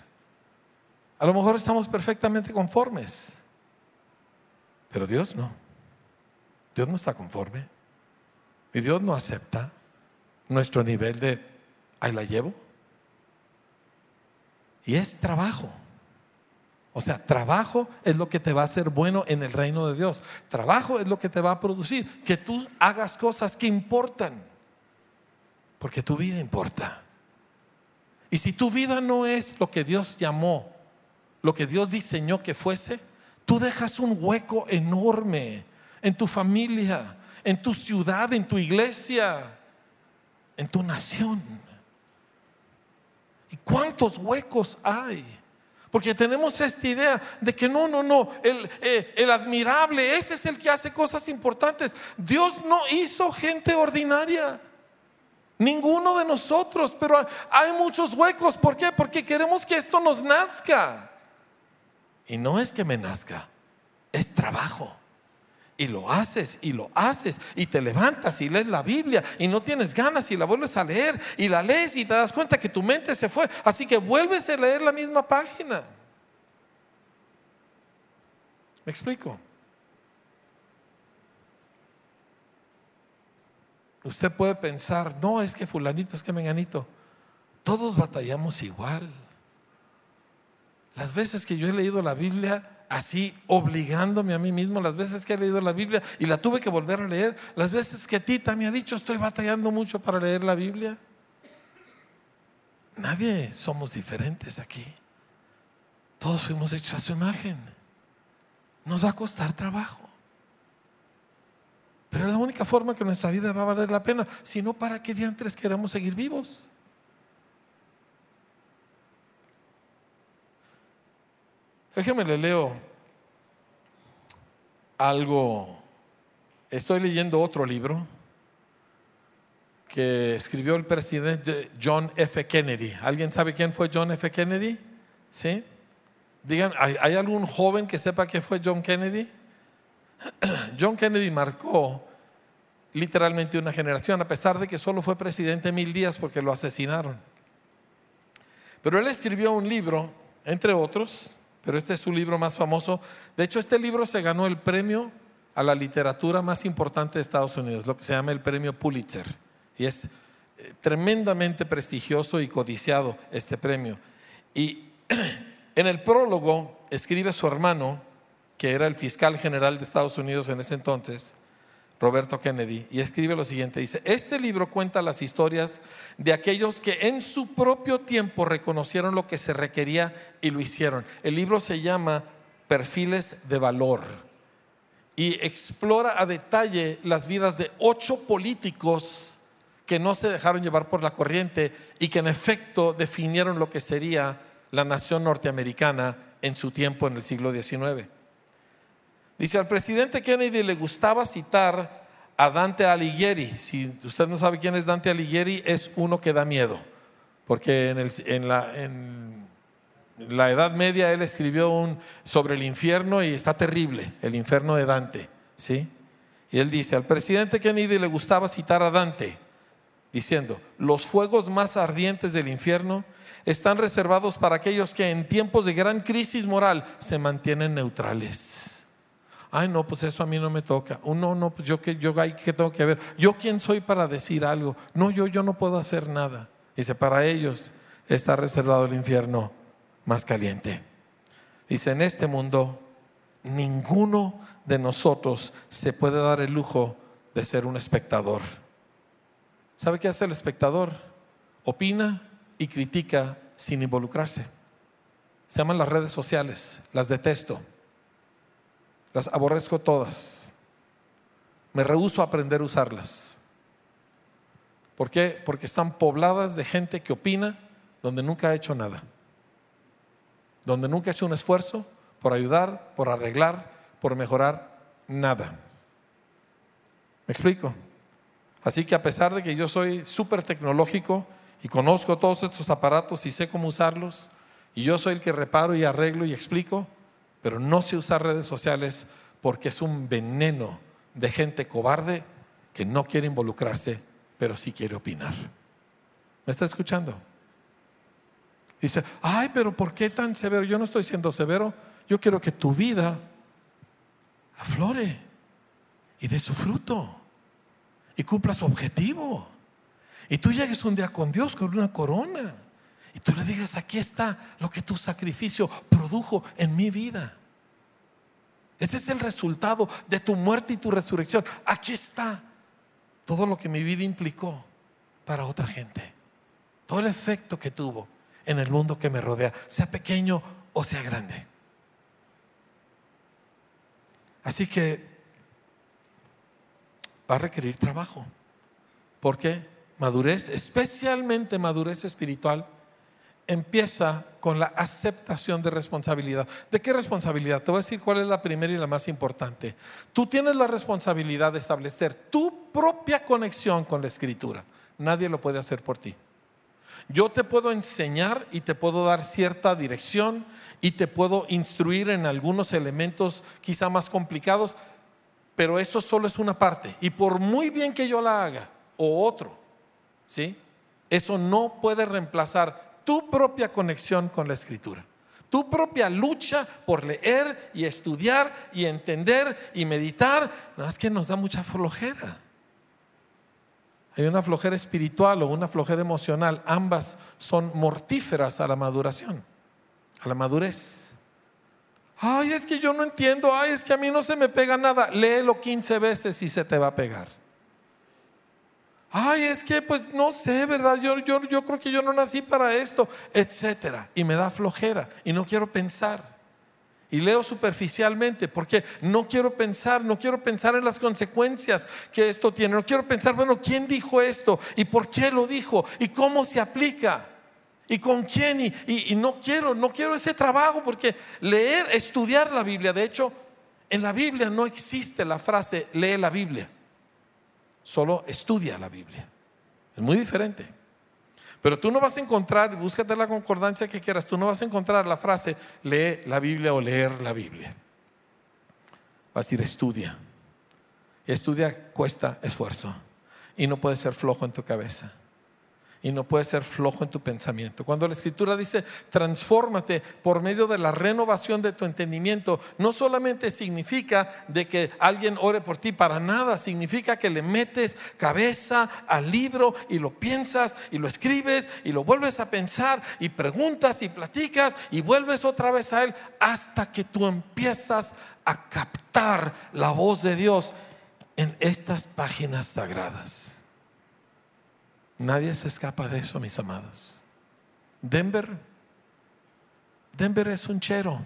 A lo mejor estamos perfectamente conformes. Pero Dios no. Dios no está conforme. Y Dios no acepta nuestro nivel de, ahí la llevo. Y es trabajo. O sea, trabajo es lo que te va a hacer bueno en el reino de Dios. Trabajo es lo que te va a producir que tú hagas cosas que importan. Porque tu vida importa. Y si tu vida no es lo que Dios llamó, lo que Dios diseñó que fuese, tú dejas un hueco enorme en tu familia, en tu ciudad, en tu iglesia, en tu nación. ¿Y cuántos huecos hay? Porque tenemos esta idea de que no, no, no, el, eh, admirable, ese es el que hace cosas importantes. Dios no hizo gente ordinaria. Ninguno de nosotros, pero hay muchos huecos. ¿Por qué? Porque queremos que esto nos nazca. Y no es que me nazca, es trabajo. Y lo haces y lo haces y te levantas y lees la Biblia y no tienes ganas y la vuelves a leer y la lees y te das cuenta que tu mente se fue. Así que vuelves a leer la misma página. ¿Me explico? Usted puede pensar, no, es que fulanito, es que menganito. Todos batallamos igual. Las veces que yo he leído la Biblia así, obligándome a mí mismo, las veces que he leído la Biblia y la tuve que volver a leer, las veces que Tita me ha dicho, estoy batallando mucho para leer la Biblia. Nadie somos diferentes aquí. Todos fuimos hechos a su imagen. Nos va a costar trabajo. Pero es la única forma que nuestra vida va a valer la pena. Si no, ¿para qué diantres queremos seguir vivos? Déjeme le leo algo. Estoy leyendo otro libro que escribió el presidente John F. Kennedy. ¿Alguien sabe quién fue John F. Kennedy? ¿Sí? Digan, ¿hay, algún joven que sepa qué fue John Kennedy? [CLEARS THROAT] John Kennedy marcó literalmente una generación, a pesar de que solo fue presidente mil días porque lo asesinaron. Pero él escribió un libro, entre otros, pero este es su libro más famoso. De hecho, este libro se ganó el premio a la literatura más importante de Estados Unidos, lo que se llama el premio Pulitzer. Y es eh, tremendamente prestigioso y codiciado este premio. Y [CLEARS THROAT] en el prólogo escribe su hermano, que era el fiscal general de Estados Unidos en ese entonces, Roberto Kennedy, y escribe lo siguiente, dice, este libro cuenta las historias de aquellos que en su propio tiempo reconocieron lo que se requería y lo hicieron. El libro se llama Perfiles de Valor y explora a detalle las vidas de ocho políticos que no se dejaron llevar por la corriente y que en efecto definieron lo que sería la nación norteamericana en su tiempo en el siglo XIX. Dice, al presidente Kennedy le gustaba citar a Dante Alighieri. Si usted no sabe quién es Dante Alighieri, es uno que da miedo. Porque en, la, Edad Media él escribió un, sobre el infierno y está terrible, el infierno de Dante. ¿sí? Y él dice, al presidente Kennedy le gustaba citar a Dante, diciendo, los fuegos más ardientes del infierno están reservados para aquellos que en tiempos de gran crisis moral se mantienen neutrales ay no, pues eso a mí no me toca. Oh, no, no, pues yo que yo que tengo que ver. Yo quién soy para decir algo. No, yo yo no puedo hacer nada. Dice, para ellos está reservado el infierno más caliente. Dice, en este mundo ninguno de nosotros se puede dar el lujo de ser un espectador. ¿Sabe qué hace el espectador? Opina y critica sin involucrarse. Se llaman las redes sociales, las detesto. Las aborrezco todas. Me rehuso a aprender a usarlas. ¿Por qué? Porque están pobladas de gente que opina donde nunca ha hecho nada. Donde nunca ha hecho un esfuerzo por ayudar, por arreglar, por mejorar nada. ¿Me explico? Así que a pesar de que yo soy súper tecnológico y conozco todos estos aparatos y sé cómo usarlos, y yo soy el que reparo y arreglo y explico, pero no sé usar redes sociales porque es un veneno de gente cobarde que no quiere involucrarse, pero sí quiere opinar. ¿Me está escuchando? Dice, ay, pero ¿por qué tan severo? Yo no estoy siendo severo. Yo quiero que tu vida aflore y dé su fruto y cumpla su objetivo. Y tú llegues un día con Dios con una corona Y tú le digas, aquí está lo que tu sacrificio produjo en mi vida. Este es el resultado de tu muerte y tu resurrección. Aquí está todo lo que mi vida implicó para otra gente. Todo el efecto que tuvo en el mundo que me rodea, sea pequeño o sea grande. Así que va a requerir trabajo. ¿Por qué? Madurez, especialmente madurez espiritual, empieza con la aceptación de responsabilidad. ¿De qué responsabilidad? Te voy a decir cuál es la primera y la más importante. Tú tienes la responsabilidad de establecer tu propia conexión con la escritura. Nadie lo puede hacer por ti. Yo te puedo enseñar y te puedo dar cierta dirección y te puedo instruir en algunos elementos quizá más complicados, pero eso solo es una parte. Y por muy bien que yo la haga, o otro, ¿sí? Eso no puede reemplazar tu propia conexión con la escritura. Tu propia lucha por leer y estudiar y entender y meditar, no es que nos da mucha flojera. Hay una flojera espiritual o una flojera emocional. Ambas son mortíferas a la maduración, a la madurez. Ay, es que yo no entiendo. Ay, es que a mí no se me pega nada. Léelo 15 veces y se te va a pegar. Ay, es que pues no sé, ¿verdad? Yo, yo, yo creo que yo no nací para esto, etcétera. Y me da flojera y no quiero pensar. Y leo superficialmente porque no quiero pensar, no quiero pensar en las consecuencias que esto tiene. No quiero pensar, bueno, ¿quién dijo esto? ¿Y por qué lo dijo? ¿Y cómo se aplica? ¿Y con quién? Y, y, no quiero, no quiero ese trabajo porque leer, estudiar la Biblia, de hecho, en la Biblia no existe la frase lee la Biblia, solo estudia la Biblia. Es muy diferente. Pero tú no vas a encontrar, búscate la concordancia que quieras, tú no vas a encontrar la frase lee la Biblia o leer la Biblia. Vas a decir estudia. Estudia cuesta esfuerzo. Y no puede ser flojo en tu cabeza y no puedes ser flojo en tu pensamiento. Cuando la escritura dice, transfórmate por medio de la renovación de tu entendimiento, no solamente significa de que alguien ore por ti, para nada, significa que le metes cabeza al libro y lo piensas y lo escribes y lo vuelves a pensar y preguntas y platicas y vuelves otra vez a él hasta que tú empiezas a captar la voz de Dios en estas páginas sagradas. Nadie se escapa de eso, mis amados. Denver, Denver es un chero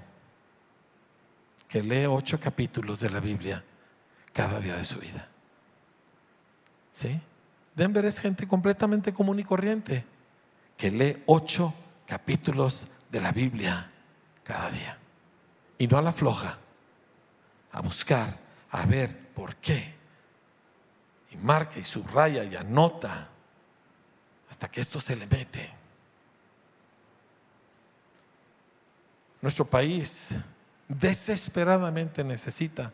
que lee ocho capítulos de la Biblia cada día de su vida. ¿Sí? Denver es gente completamente común y corriente que lee ocho capítulos de la Biblia cada día. Y no a la floja, a buscar, a ver por qué. Y marca y subraya y anota hasta que esto se le mete. Nuestro país desesperadamente necesita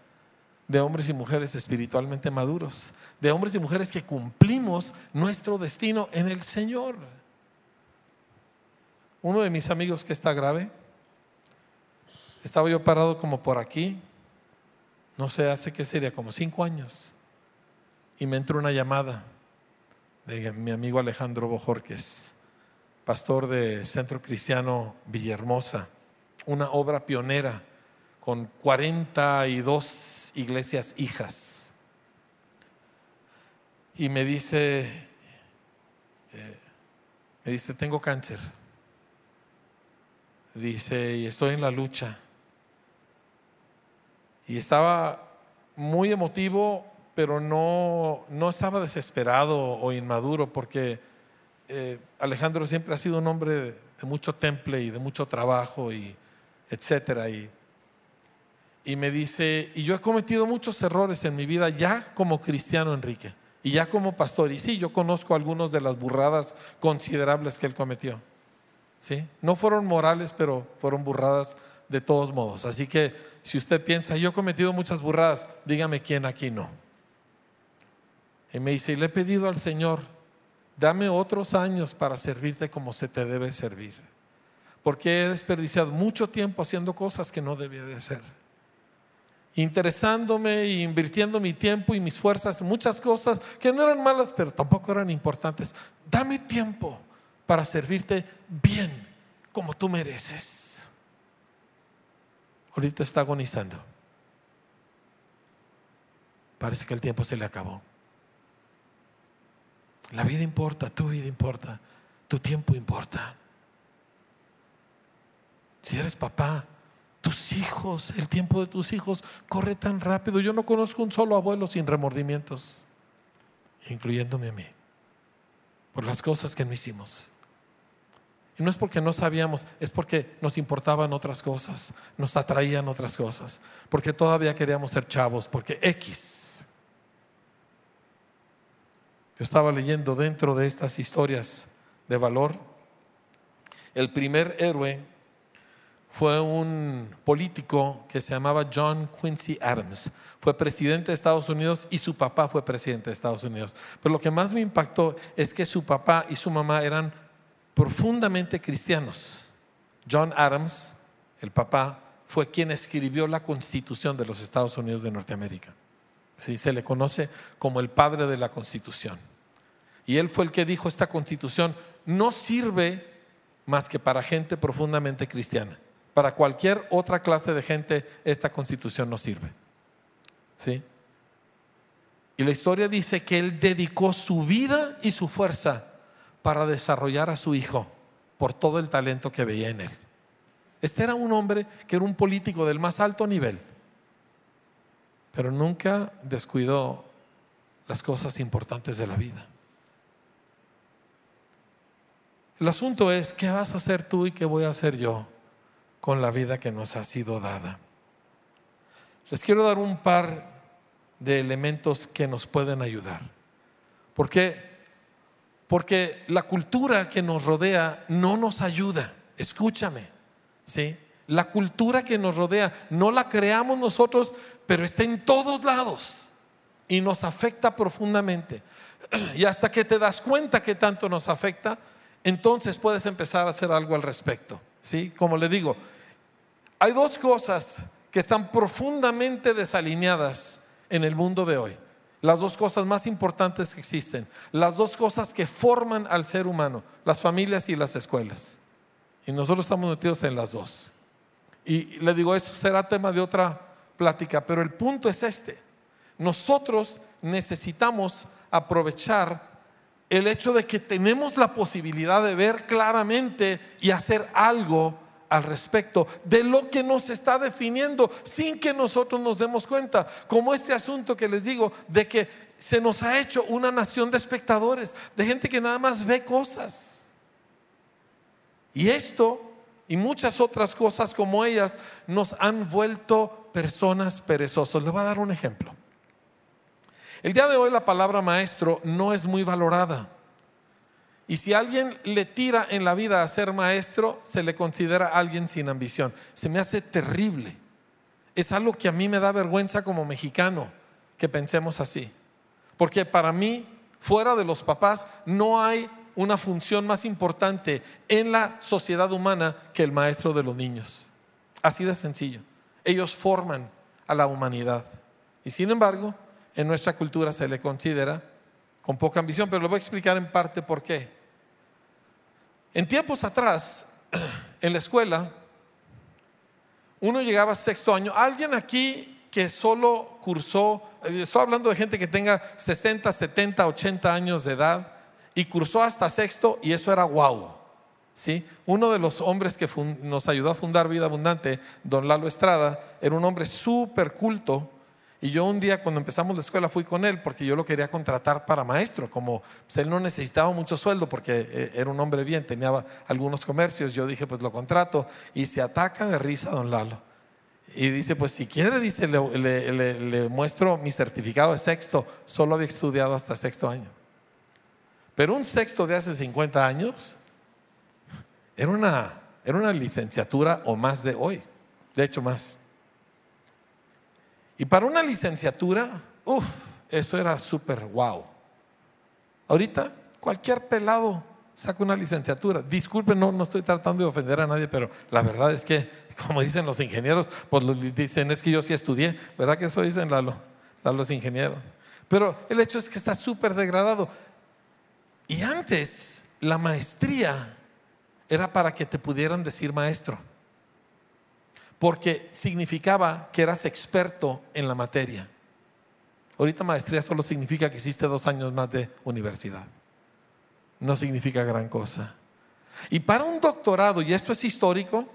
de hombres y mujeres espiritualmente maduros, de hombres y mujeres que cumplimos nuestro destino en el Señor. Uno de mis amigos que está grave, estaba yo parado como por aquí, no sé, hace que sería como cinco años, y me entró una llamada de mi amigo Alejandro Bojorques, pastor de Centro Cristiano Villahermosa, una obra pionera con 42 iglesias hijas. Y me dice, eh, me dice, tengo cáncer. Dice, y estoy en la lucha. Y estaba muy emotivo pero no, no estaba desesperado o inmaduro porque eh, Alejandro siempre ha sido un hombre de, mucho temple y de mucho trabajo y etcétera. Y, y me dice, y yo he cometido muchos errores en mi vida ya como cristiano, Enrique, y ya como pastor. Y sí, yo conozco algunas de las burradas considerables que él cometió. ¿Sí? No fueron morales, pero fueron burradas de todos modos. Así que si usted piensa, yo he cometido muchas burradas, dígame quién aquí no. Y me dice, y le he pedido al Señor, dame otros años para servirte como se te debe servir. Porque he desperdiciado mucho tiempo haciendo cosas que no debía de hacer. Interesándome e invirtiendo mi tiempo y mis fuerzas en muchas cosas que no eran malas, pero tampoco eran importantes. Dame tiempo para servirte bien como tú mereces. Ahorita está agonizando. Parece que el tiempo se le acabó. La vida importa, tu vida importa, tu tiempo importa. Si eres papá, tus hijos, el tiempo de tus hijos corre tan rápido. Yo no conozco un solo abuelo sin remordimientos, incluyéndome a mí, por las cosas que no hicimos. Y no es porque no sabíamos, es porque nos importaban otras cosas, nos atraían otras cosas, porque todavía queríamos ser chavos, porque X. Yo estaba leyendo dentro de estas historias de valor, el primer héroe fue un político que se llamaba John Quincy Adams. Fue presidente de Estados Unidos y su papá fue presidente de Estados Unidos. Pero lo que más me impactó es que su papá y su mamá eran profundamente cristianos. John Adams, el papá, fue quien escribió la constitución de los Estados Unidos de Norteamérica. ¿Sí? Se le conoce como el padre de la constitución. Y él fue el que dijo, esta constitución no sirve más que para gente profundamente cristiana. Para cualquier otra clase de gente esta constitución no sirve. ¿Sí? Y la historia dice que él dedicó su vida y su fuerza para desarrollar a su hijo por todo el talento que veía en él. Este era un hombre que era un político del más alto nivel, pero nunca descuidó las cosas importantes de la vida. El asunto es, ¿qué vas a hacer tú y qué voy a hacer yo? con la vida que nos ha sido dada. Les quiero dar un par de elementos que nos pueden ayudar. ¿Por qué? Porque la cultura que nos rodea no nos ayuda. Escúchame, ¿sí? La cultura que nos rodea no la creamos nosotros, pero está en todos lados y nos afecta profundamente. [CLEARS THROAT] Y hasta que te das cuenta que tanto nos afecta, entonces puedes empezar a hacer algo al respecto. ¿sí? Como le digo, hay dos cosas que están profundamente desalineadas en el mundo de hoy. Las dos cosas más importantes que existen. Las dos cosas que forman al ser humano, las familias y las escuelas. Y nosotros estamos metidos en las dos. Y le digo, eso será tema de otra plática, pero el punto es este. Nosotros necesitamos aprovechar el hecho de que tenemos la posibilidad de ver claramente y hacer algo al respecto de lo que nos está definiendo sin que nosotros nos demos cuenta, como este asunto que les digo de que se nos ha hecho una nación de espectadores, de gente que nada más ve cosas. Y esto y muchas otras cosas como ellas nos han vuelto personas perezosas. Le voy a dar un ejemplo. El día de hoy la palabra maestro no es muy valorada. Y si alguien le tira en la vida a ser maestro, se le considera alguien sin ambición. Se me hace terrible. Es algo que a mí me da vergüenza como mexicano que pensemos así. Porque para mí, fuera de los papás, no hay una función más importante en la sociedad humana que el maestro de los niños. Así de sencillo. Ellos forman a la humanidad. Y sin embargo, en nuestra cultura se le considera con poca ambición, pero lo voy a explicar en parte por qué. En tiempos atrás, [CLEARS THROAT] en la escuela, uno llegaba a sexto año. Alguien aquí que solo cursó, eh, estoy hablando de gente que tenga 60, 70, 80 años de edad y cursó hasta sexto y eso era wow. ¿Sí? Uno de los hombres que nos ayudó a fundar Vida Abundante, don Lalo Estrada, era un hombre súper culto y yo un día cuando empezamos la escuela fui con él porque yo lo quería contratar para maestro, como pues, él no necesitaba mucho sueldo porque eh, era un hombre bien, tenía algunos comercios, yo dije pues lo contrato y se ataca de risa don Lalo. Y dice, pues si quiere, dice, le, muestro mi certificado de sexto, solo había estudiado hasta sexto año. Pero un sexto de hace 50 años era una, era una licenciatura o más de hoy, de hecho más. Y para una licenciatura, uff, eso era súper wow. Ahorita cualquier pelado saca una licenciatura. Disculpen, no, no estoy tratando de ofender a nadie, pero la verdad es que, como dicen los ingenieros, pues dicen, es que yo sí estudié, ¿verdad que eso dicen Lalo? Lalo es ingeniero. Pero el hecho es que está súper degradado. Y antes la maestría era para que te pudieran decir maestro, porque significaba que eras experto en la materia. Ahorita maestría solo significa que hiciste dos años más de universidad. No significa gran cosa. Y para un doctorado, y esto es histórico,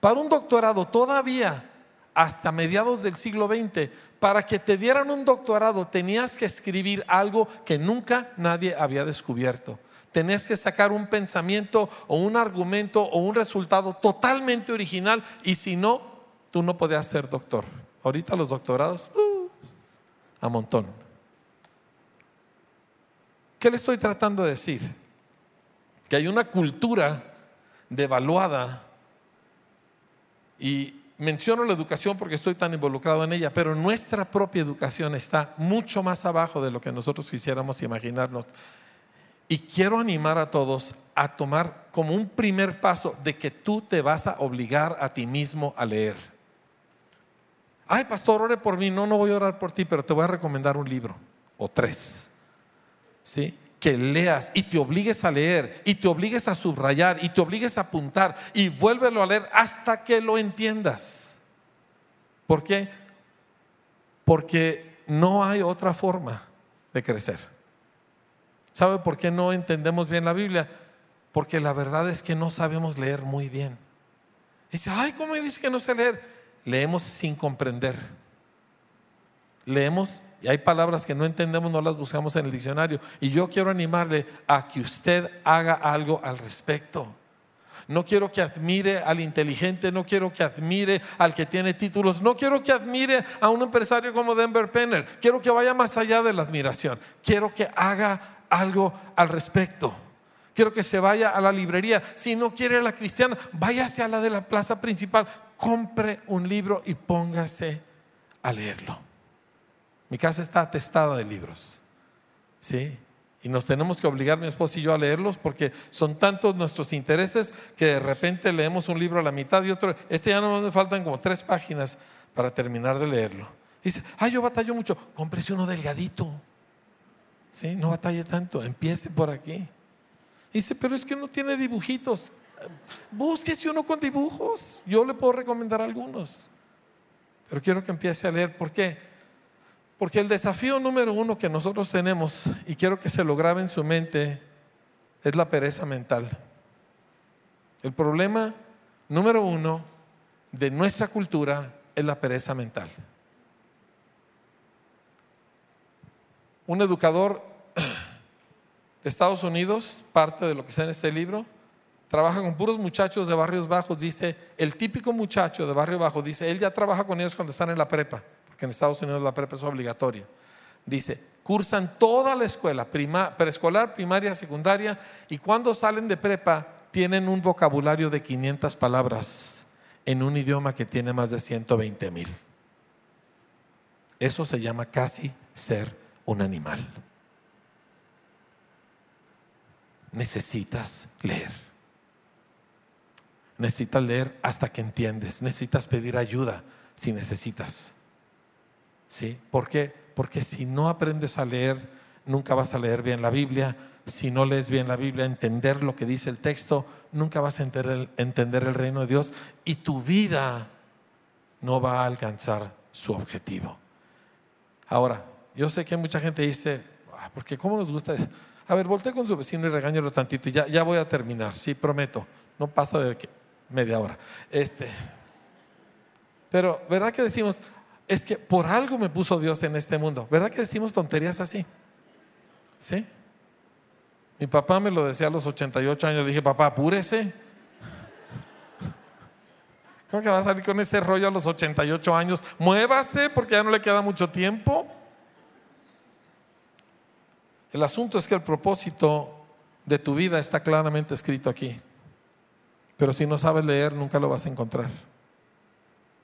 para un doctorado todavía hasta mediados del siglo XX, para que te dieran un doctorado tenías que escribir algo que nunca nadie había descubierto. Tenías que sacar un pensamiento o un argumento o un resultado totalmente original y si no, tú no podías ser doctor. Ahorita los doctorados, uh, a montón. ¿Qué le estoy tratando de decir? Que hay una cultura devaluada y menciono la educación porque estoy tan involucrado en ella, pero nuestra propia educación está mucho más abajo de lo que nosotros quisiéramos imaginarnos. Y quiero animar a todos a tomar como un primer paso de que tú te vas a obligar a ti mismo a leer. Ay, pastor, ore por mí. No, no voy a orar por ti, pero te voy a recomendar un libro o tres. ¿Sí? que leas y te obligues a leer y te obligues a subrayar y te obligues a apuntar y vuélvelo a leer hasta que lo entiendas. ¿Por qué? Porque no hay otra forma de crecer. ¿Sabe por qué no entendemos bien la Biblia? Porque la verdad es que no sabemos leer muy bien. Dice, ay, ¿cómo dice que no sé leer? Leemos sin comprender. Leemos y hay palabras que no entendemos, no las buscamos en el diccionario. Y yo quiero animarle a que usted haga algo al respecto. No quiero que admire al inteligente, no quiero que admire al que tiene títulos, no quiero que admire a un empresario como Denver Penner. Quiero que vaya más allá de la admiración. Quiero que haga algo al respecto. Quiero que se vaya a la librería. Si no quiere la cristiana, váyase a la de la plaza principal. Compre un libro y póngase a leerlo. Mi casa está atestada de libros. ¿Sí? Y nos tenemos que obligar, mi esposo y yo, a leerlos porque son tantos nuestros intereses que de repente leemos un libro a la mitad y otro. Este ya no me faltan como tres páginas para terminar de leerlo. Dice, ay, yo batallo mucho. Cómprese uno delgadito. ¿Sí? No batalle tanto. Empiece por aquí. Dice, pero es que no tiene dibujitos. Búsquese uno con dibujos. Yo le puedo recomendar algunos. Pero quiero que empiece a leer. ¿Por qué? Porque el desafío número uno que nosotros tenemos, y quiero que se lo grabe en su mente, es la pereza mental. El problema número uno de nuestra cultura es la pereza mental. Un educador de Estados Unidos, parte de lo que está en este libro, trabaja con puros muchachos de barrios bajos, dice, el típico muchacho de barrio bajo, dice, él ya trabaja con ellos cuando están en la prepa que en Estados Unidos la prepa es obligatoria. Dice, cursan toda la escuela, preescolar, primaria, secundaria, y cuando salen de prepa tienen un vocabulario de 500 palabras en un idioma que tiene más de 120 mil. Eso se llama casi ser un animal. Necesitas leer. Necesitas leer hasta que entiendes. Necesitas pedir ayuda si necesitas. ¿Sí? ¿Por qué? Porque si no aprendes a leer, nunca vas a leer bien la Biblia. Si no lees bien la Biblia, entender lo que dice el texto, nunca vas a entender el reino de Dios y tu vida no va a alcanzar su objetivo. Ahora, yo sé que mucha gente dice, ah, porque ¿cómo nos gusta? A ver, voltee con su vecino y regáñalo tantito y ya, ya voy a terminar, sí, prometo. No pasa de media hora. Este, pero, ¿verdad que decimos, es que por algo me puso Dios en este mundo. ¿Verdad que decimos tonterías así? ¿Sí? Mi papá me lo decía a los 88 años. Dije, papá, apúrese. [LAUGHS] ¿Cómo que va a salir con ese rollo a los 88 años? Muévase porque ya no le queda mucho tiempo. El asunto es que el propósito de tu vida está claramente escrito aquí. Pero si no sabes leer, nunca lo vas a encontrar.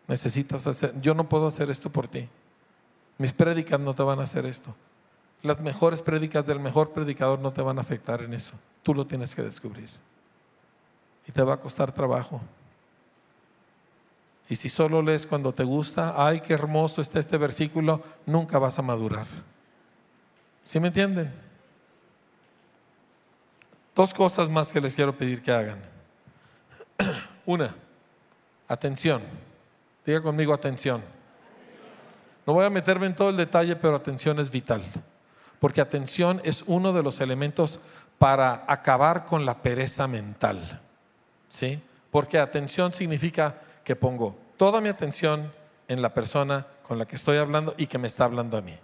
Necesitas hacer, yo no puedo hacer esto por ti. Mis prédicas no te van a hacer esto. Las mejores prédicas del mejor predicador no te van a afectar en eso. Tú lo tienes que descubrir. Y te va a costar trabajo. Y si solo lees cuando te gusta, ay, qué hermoso está este versículo, nunca vas a madurar. ¿Sí me entienden? Dos cosas más que les quiero pedir que hagan. [CLEARS THROAT] Una, atención. Diga conmigo atención. No voy a meterme en todo el detalle, pero atención es vital. Porque atención es uno de los elementos para acabar con la pereza mental. ¿Sí? Porque atención significa que pongo toda mi atención en la persona con la que estoy hablando y que me está hablando a mí.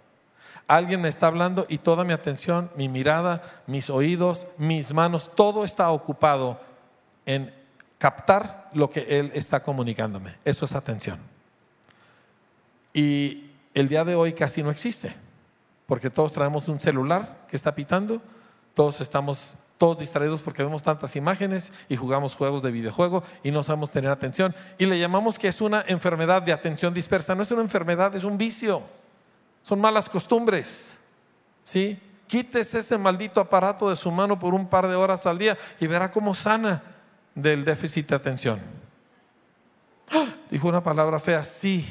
Alguien me está hablando y toda mi atención, mi mirada, mis oídos, mis manos, todo está ocupado en captar lo que Él está comunicándome. Eso es atención. Y el día de hoy casi no existe, porque todos traemos un celular que está pitando, todos estamos todos distraídos porque vemos tantas imágenes y jugamos juegos de videojuego y no sabemos tener atención. Y le llamamos que es una enfermedad de atención dispersa. No es una enfermedad, es un vicio. Son malas costumbres. ¿Sí? Quítese ese maldito aparato de su mano por un par de horas al día y verá cómo sana del déficit de atención. ¡Ah! Dijo una palabra fea, sí.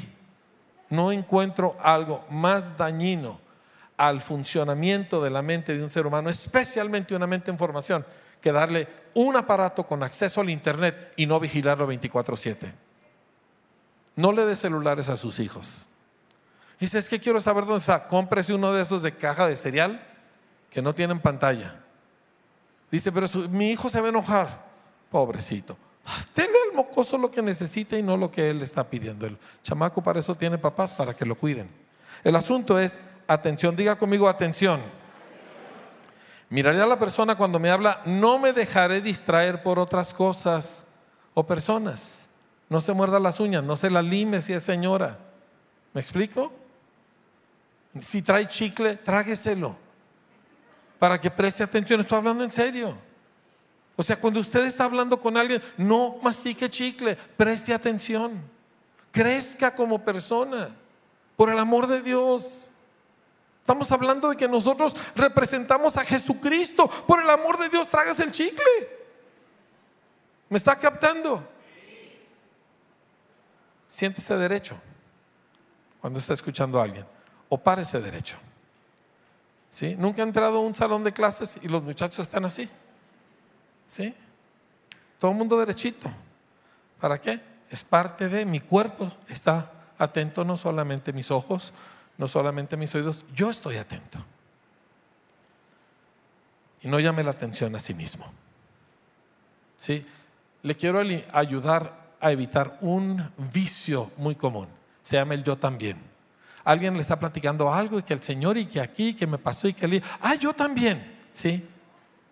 No encuentro algo más dañino al funcionamiento de la mente de un ser humano, especialmente una mente en formación, que darle un aparato con acceso al Internet y no vigilarlo 24/7. No le dé celulares a sus hijos. Dice, es que quiero saber dónde está. Cómprese uno de esos de caja de cereal que no tienen pantalla. Dice, pero mi hijo se va a enojar. Pobrecito. Denle al mocoso lo que necesita y no lo que él está pidiendo. El chamaco para eso tiene papás, para que lo cuiden. El asunto es atención, diga conmigo atención. Miraré a la persona cuando me habla, no me dejaré distraer por otras cosas o personas. No se muerda las uñas, no se la lime si es señora. ¿Me explico? Si trae chicle, trágueselo. Para que preste atención, estoy hablando en serio. O sea, cuando usted está hablando con alguien, no mastique chicle, preste atención. Crezca como persona, por el amor de Dios. Estamos hablando de que nosotros representamos a Jesucristo. Por el amor de Dios, tragas el chicle. ¿Me está captando? Siéntese derecho cuando está escuchando a alguien. O párese derecho. ¿Sí? Nunca ha entrado a un salón de clases y los muchachos están así. ¿Sí? Todo el mundo derechito. ¿Para qué? Es parte de mi cuerpo. Está atento no solamente mis ojos, no solamente mis oídos, yo estoy atento. Y no llame la atención a sí mismo. ¿Sí? Le quiero ayudar a evitar un vicio muy común. Se llama el yo también. Alguien le está platicando algo y que el Señor y que aquí, que me pasó y que le... Ah, yo también. ¿Sí?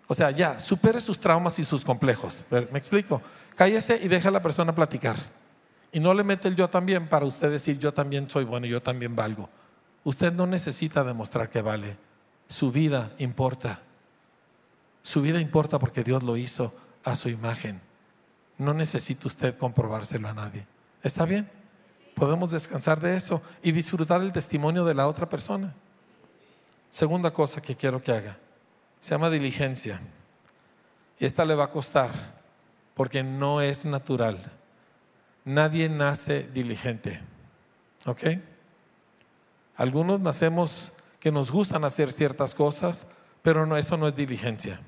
O sea, ya, supere sus traumas y sus complejos. ¿Me explico? Cállese y deja a la persona platicar. Y no le mete el yo también para usted decir yo también soy bueno, yo también valgo. Usted no necesita demostrar que vale. Su vida importa. Su vida importa porque Dios lo hizo a su imagen. No necesita usted comprobárselo a nadie. ¿Está bien? Podemos descansar de eso y disfrutar el testimonio de la otra persona. Segunda cosa que quiero que haga. Se llama diligencia. Y esta le va a costar porque no es natural. Nadie nace diligente. ¿Ok? Algunos nacemos que nos gustan hacer ciertas cosas, pero no, eso no es diligencia.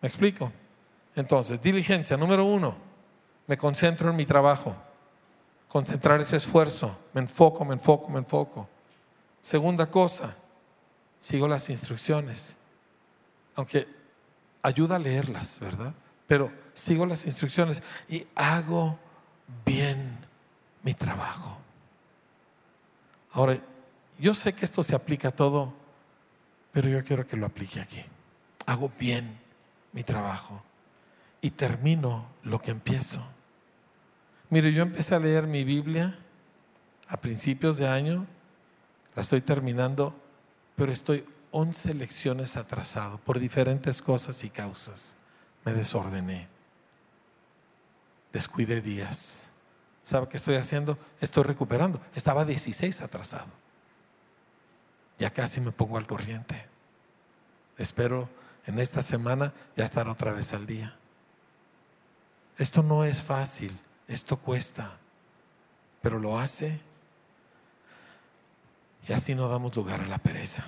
¿Me explico? Entonces, diligencia, número uno, me concentro en mi trabajo. Concentrar ese esfuerzo, me enfoco, me enfoco, me enfoco. Segunda cosa, sigo las instrucciones. Aunque ayuda a leerlas, ¿verdad? Pero sigo las instrucciones y hago bien mi trabajo. Ahora, yo sé que esto se aplica a todo, pero yo quiero que lo aplique aquí. Hago bien mi trabajo y termino lo que empiezo. Mire, yo empecé a leer mi Biblia a principios de año, la estoy terminando, pero estoy 11 lecciones atrasado por diferentes cosas y causas. Me desordené, descuidé días. ¿Sabe qué estoy haciendo? Estoy recuperando. Estaba 16 atrasado. Ya casi me pongo al corriente. Espero en esta semana ya estar otra vez al día. Esto no es fácil, esto cuesta, pero lo hace y así no damos lugar a la pereza.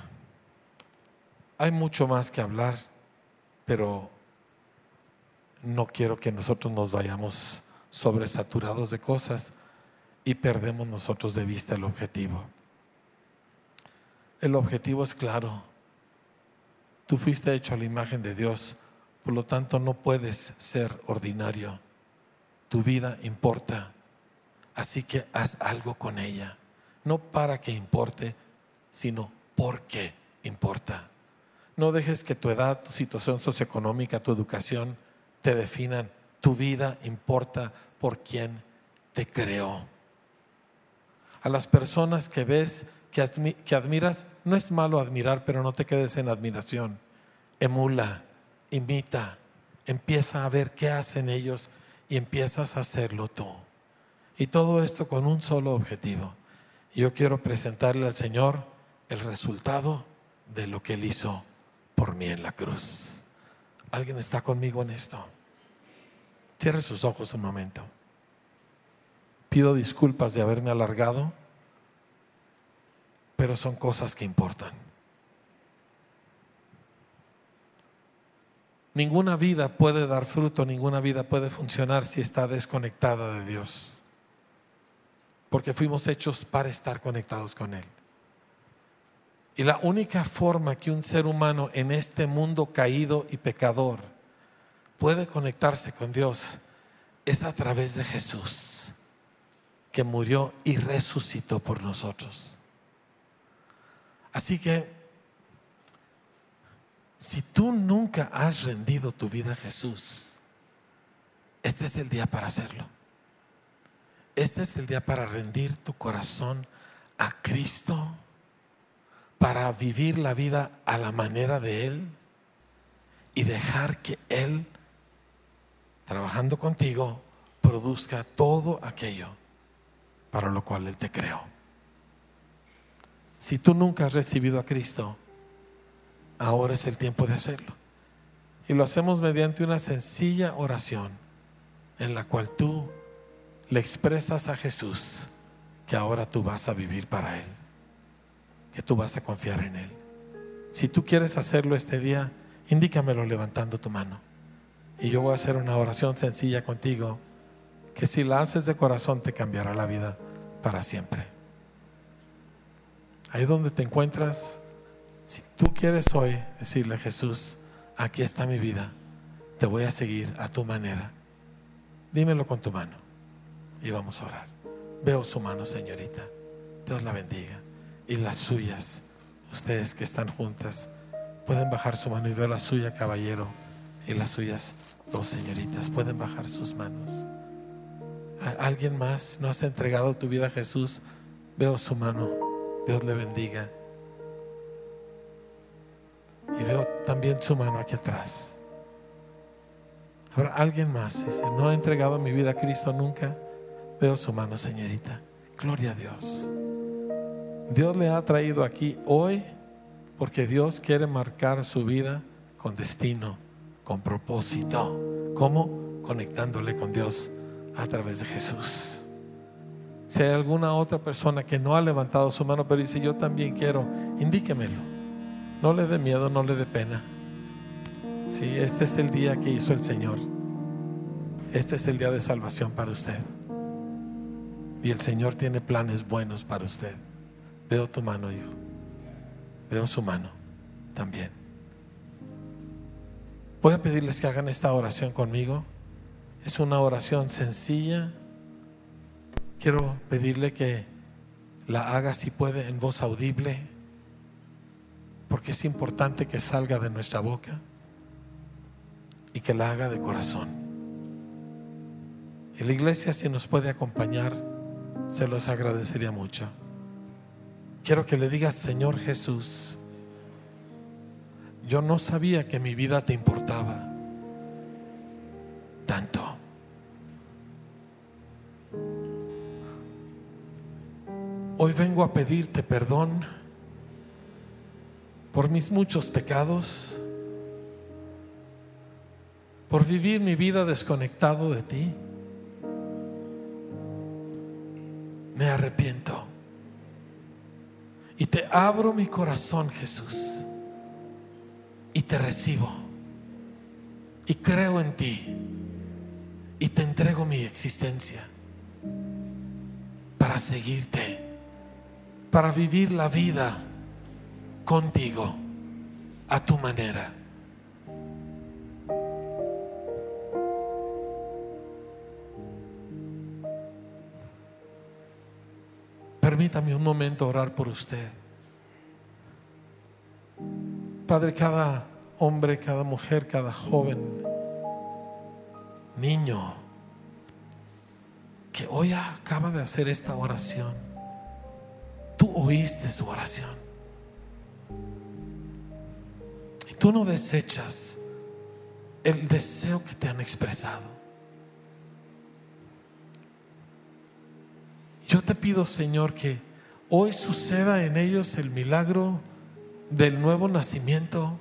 Hay mucho más que hablar, pero no quiero que nosotros nos vayamos sobresaturados de cosas y perdemos nosotros de vista el objetivo. El objetivo es claro. Tú fuiste hecho a la imagen de Dios, por lo tanto no puedes ser ordinario. Tu vida importa, así que haz algo con ella. No para que importe, sino porque importa. No dejes que tu edad, tu situación socioeconómica, tu educación te definan. Tu vida importa por quien te creó. A las personas que ves, que, admiras, no es malo admirar, pero no te quedes en admiración. Emula, imita, empieza a ver qué hacen ellos y empiezas a hacerlo tú. Y todo esto con un solo objetivo. Yo quiero presentarle al Señor el resultado de lo que Él hizo por mí en la cruz. ¿Alguien está conmigo en esto? Cierre sus ojos un momento. Pido disculpas de haberme alargado, pero son cosas que importan. Ninguna vida puede dar fruto, ninguna vida puede funcionar si está desconectada de Dios. Porque fuimos hechos para estar conectados con Él. Y la única forma que un ser humano en este mundo caído y pecador puede conectarse con Dios es a través de Jesús, que murió y resucitó por nosotros. Así que, si tú nunca has rendido tu vida a Jesús, este es el día para hacerlo. Este es el día para rendir tu corazón a Cristo para vivir la vida a la manera de Él y dejar que Él, trabajando contigo, produzca todo aquello para lo cual Él te creó. Si tú nunca has recibido a Cristo, ahora es el tiempo de hacerlo. Y lo hacemos mediante una sencilla oración en la cual tú le expresas a Jesús que ahora tú vas a vivir para Él que tú vas a confiar en Él. Si tú quieres hacerlo este día, indícamelo levantando tu mano. Y yo voy a hacer una oración sencilla contigo, que si la haces de corazón te cambiará la vida para siempre. Ahí donde te encuentras, si tú quieres hoy decirle Jesús, aquí está mi vida, te voy a seguir a tu manera. Dímelo con tu mano y vamos a orar. Veo su mano, señorita. Dios la bendiga y las suyas. Ustedes que están juntas pueden bajar su mano y veo la suya, caballero, y las suyas, dos señoritas. Pueden bajar sus manos. ¿Alguien más no has entregado tu vida a Jesús? Veo su mano. Dios le bendiga. Y veo también su mano aquí atrás. Habrá alguien más. Dice, no ha entregado mi vida a Cristo nunca. Veo su mano, señorita. Gloria a Dios. Dios le ha traído aquí hoy porque Dios quiere marcar su vida con destino, con propósito. ¿Cómo? Conectándole con Dios a través de Jesús. Si hay alguna otra persona que no ha levantado su mano, pero dice, yo también quiero, indíquemelo. No le dé miedo, no le dé pena. Si este es el día que hizo el Señor. Este es el día de salvación para usted. Y el Señor tiene planes buenos para usted. Veo tu mano, hijo. Veo su mano también. Voy a pedirles que hagan esta oración conmigo. Es una oración sencilla. Quiero pedirle que la haga si puede en voz audible, porque es importante que salga de nuestra boca y que la haga de corazón. En la iglesia si nos puede acompañar, se los agradecería mucho. Quiero que le digas, Señor Jesús, yo no sabía que mi vida te importaba tanto. Hoy vengo a pedirte perdón por mis muchos pecados, por vivir mi vida desconectado de ti. Me arrepiento. Y te abro mi corazón, Jesús. Y te recibo y creo en ti y te entrego mi existencia para seguirte, para vivir la vida contigo a tu manera. Permítame un momento orar por usted. Padre, cada hombre, cada mujer, cada joven, niño, que hoy acaba de hacer esta oración, tú oíste su oración. Tú no desechas el deseo que te han expresado. Yo te pido, Señor, que hoy suceda en ellos el milagro del nuevo nacimiento,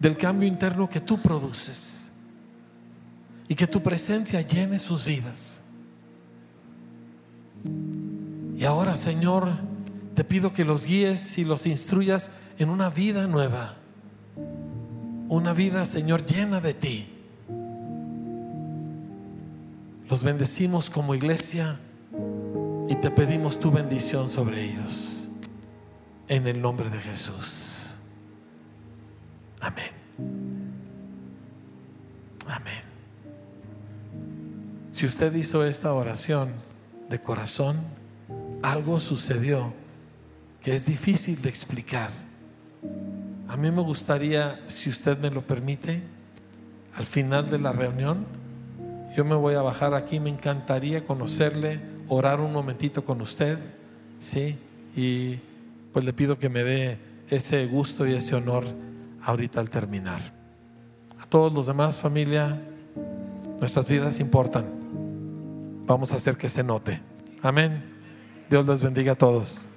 del cambio interno que tú produces y que tu presencia llene sus vidas. Y ahora, Señor, te pido que los guíes y los instruyas en una vida nueva, una vida, Señor, llena de ti. Los bendecimos como iglesia y te pedimos tu bendición sobre ellos. En el nombre de Jesús. Amén. Amén. Si usted hizo esta oración de corazón, algo sucedió que es difícil de explicar. A mí me gustaría, si usted me lo permite, al final de la reunión, yo me voy a bajar aquí, me encantaría conocerle orar un momentito con usted, ¿sí? Y pues le pido que me dé ese gusto y ese honor ahorita al terminar. A todos los demás, familia, nuestras vidas importan. Vamos a hacer que se note. Amén. Dios les bendiga a todos.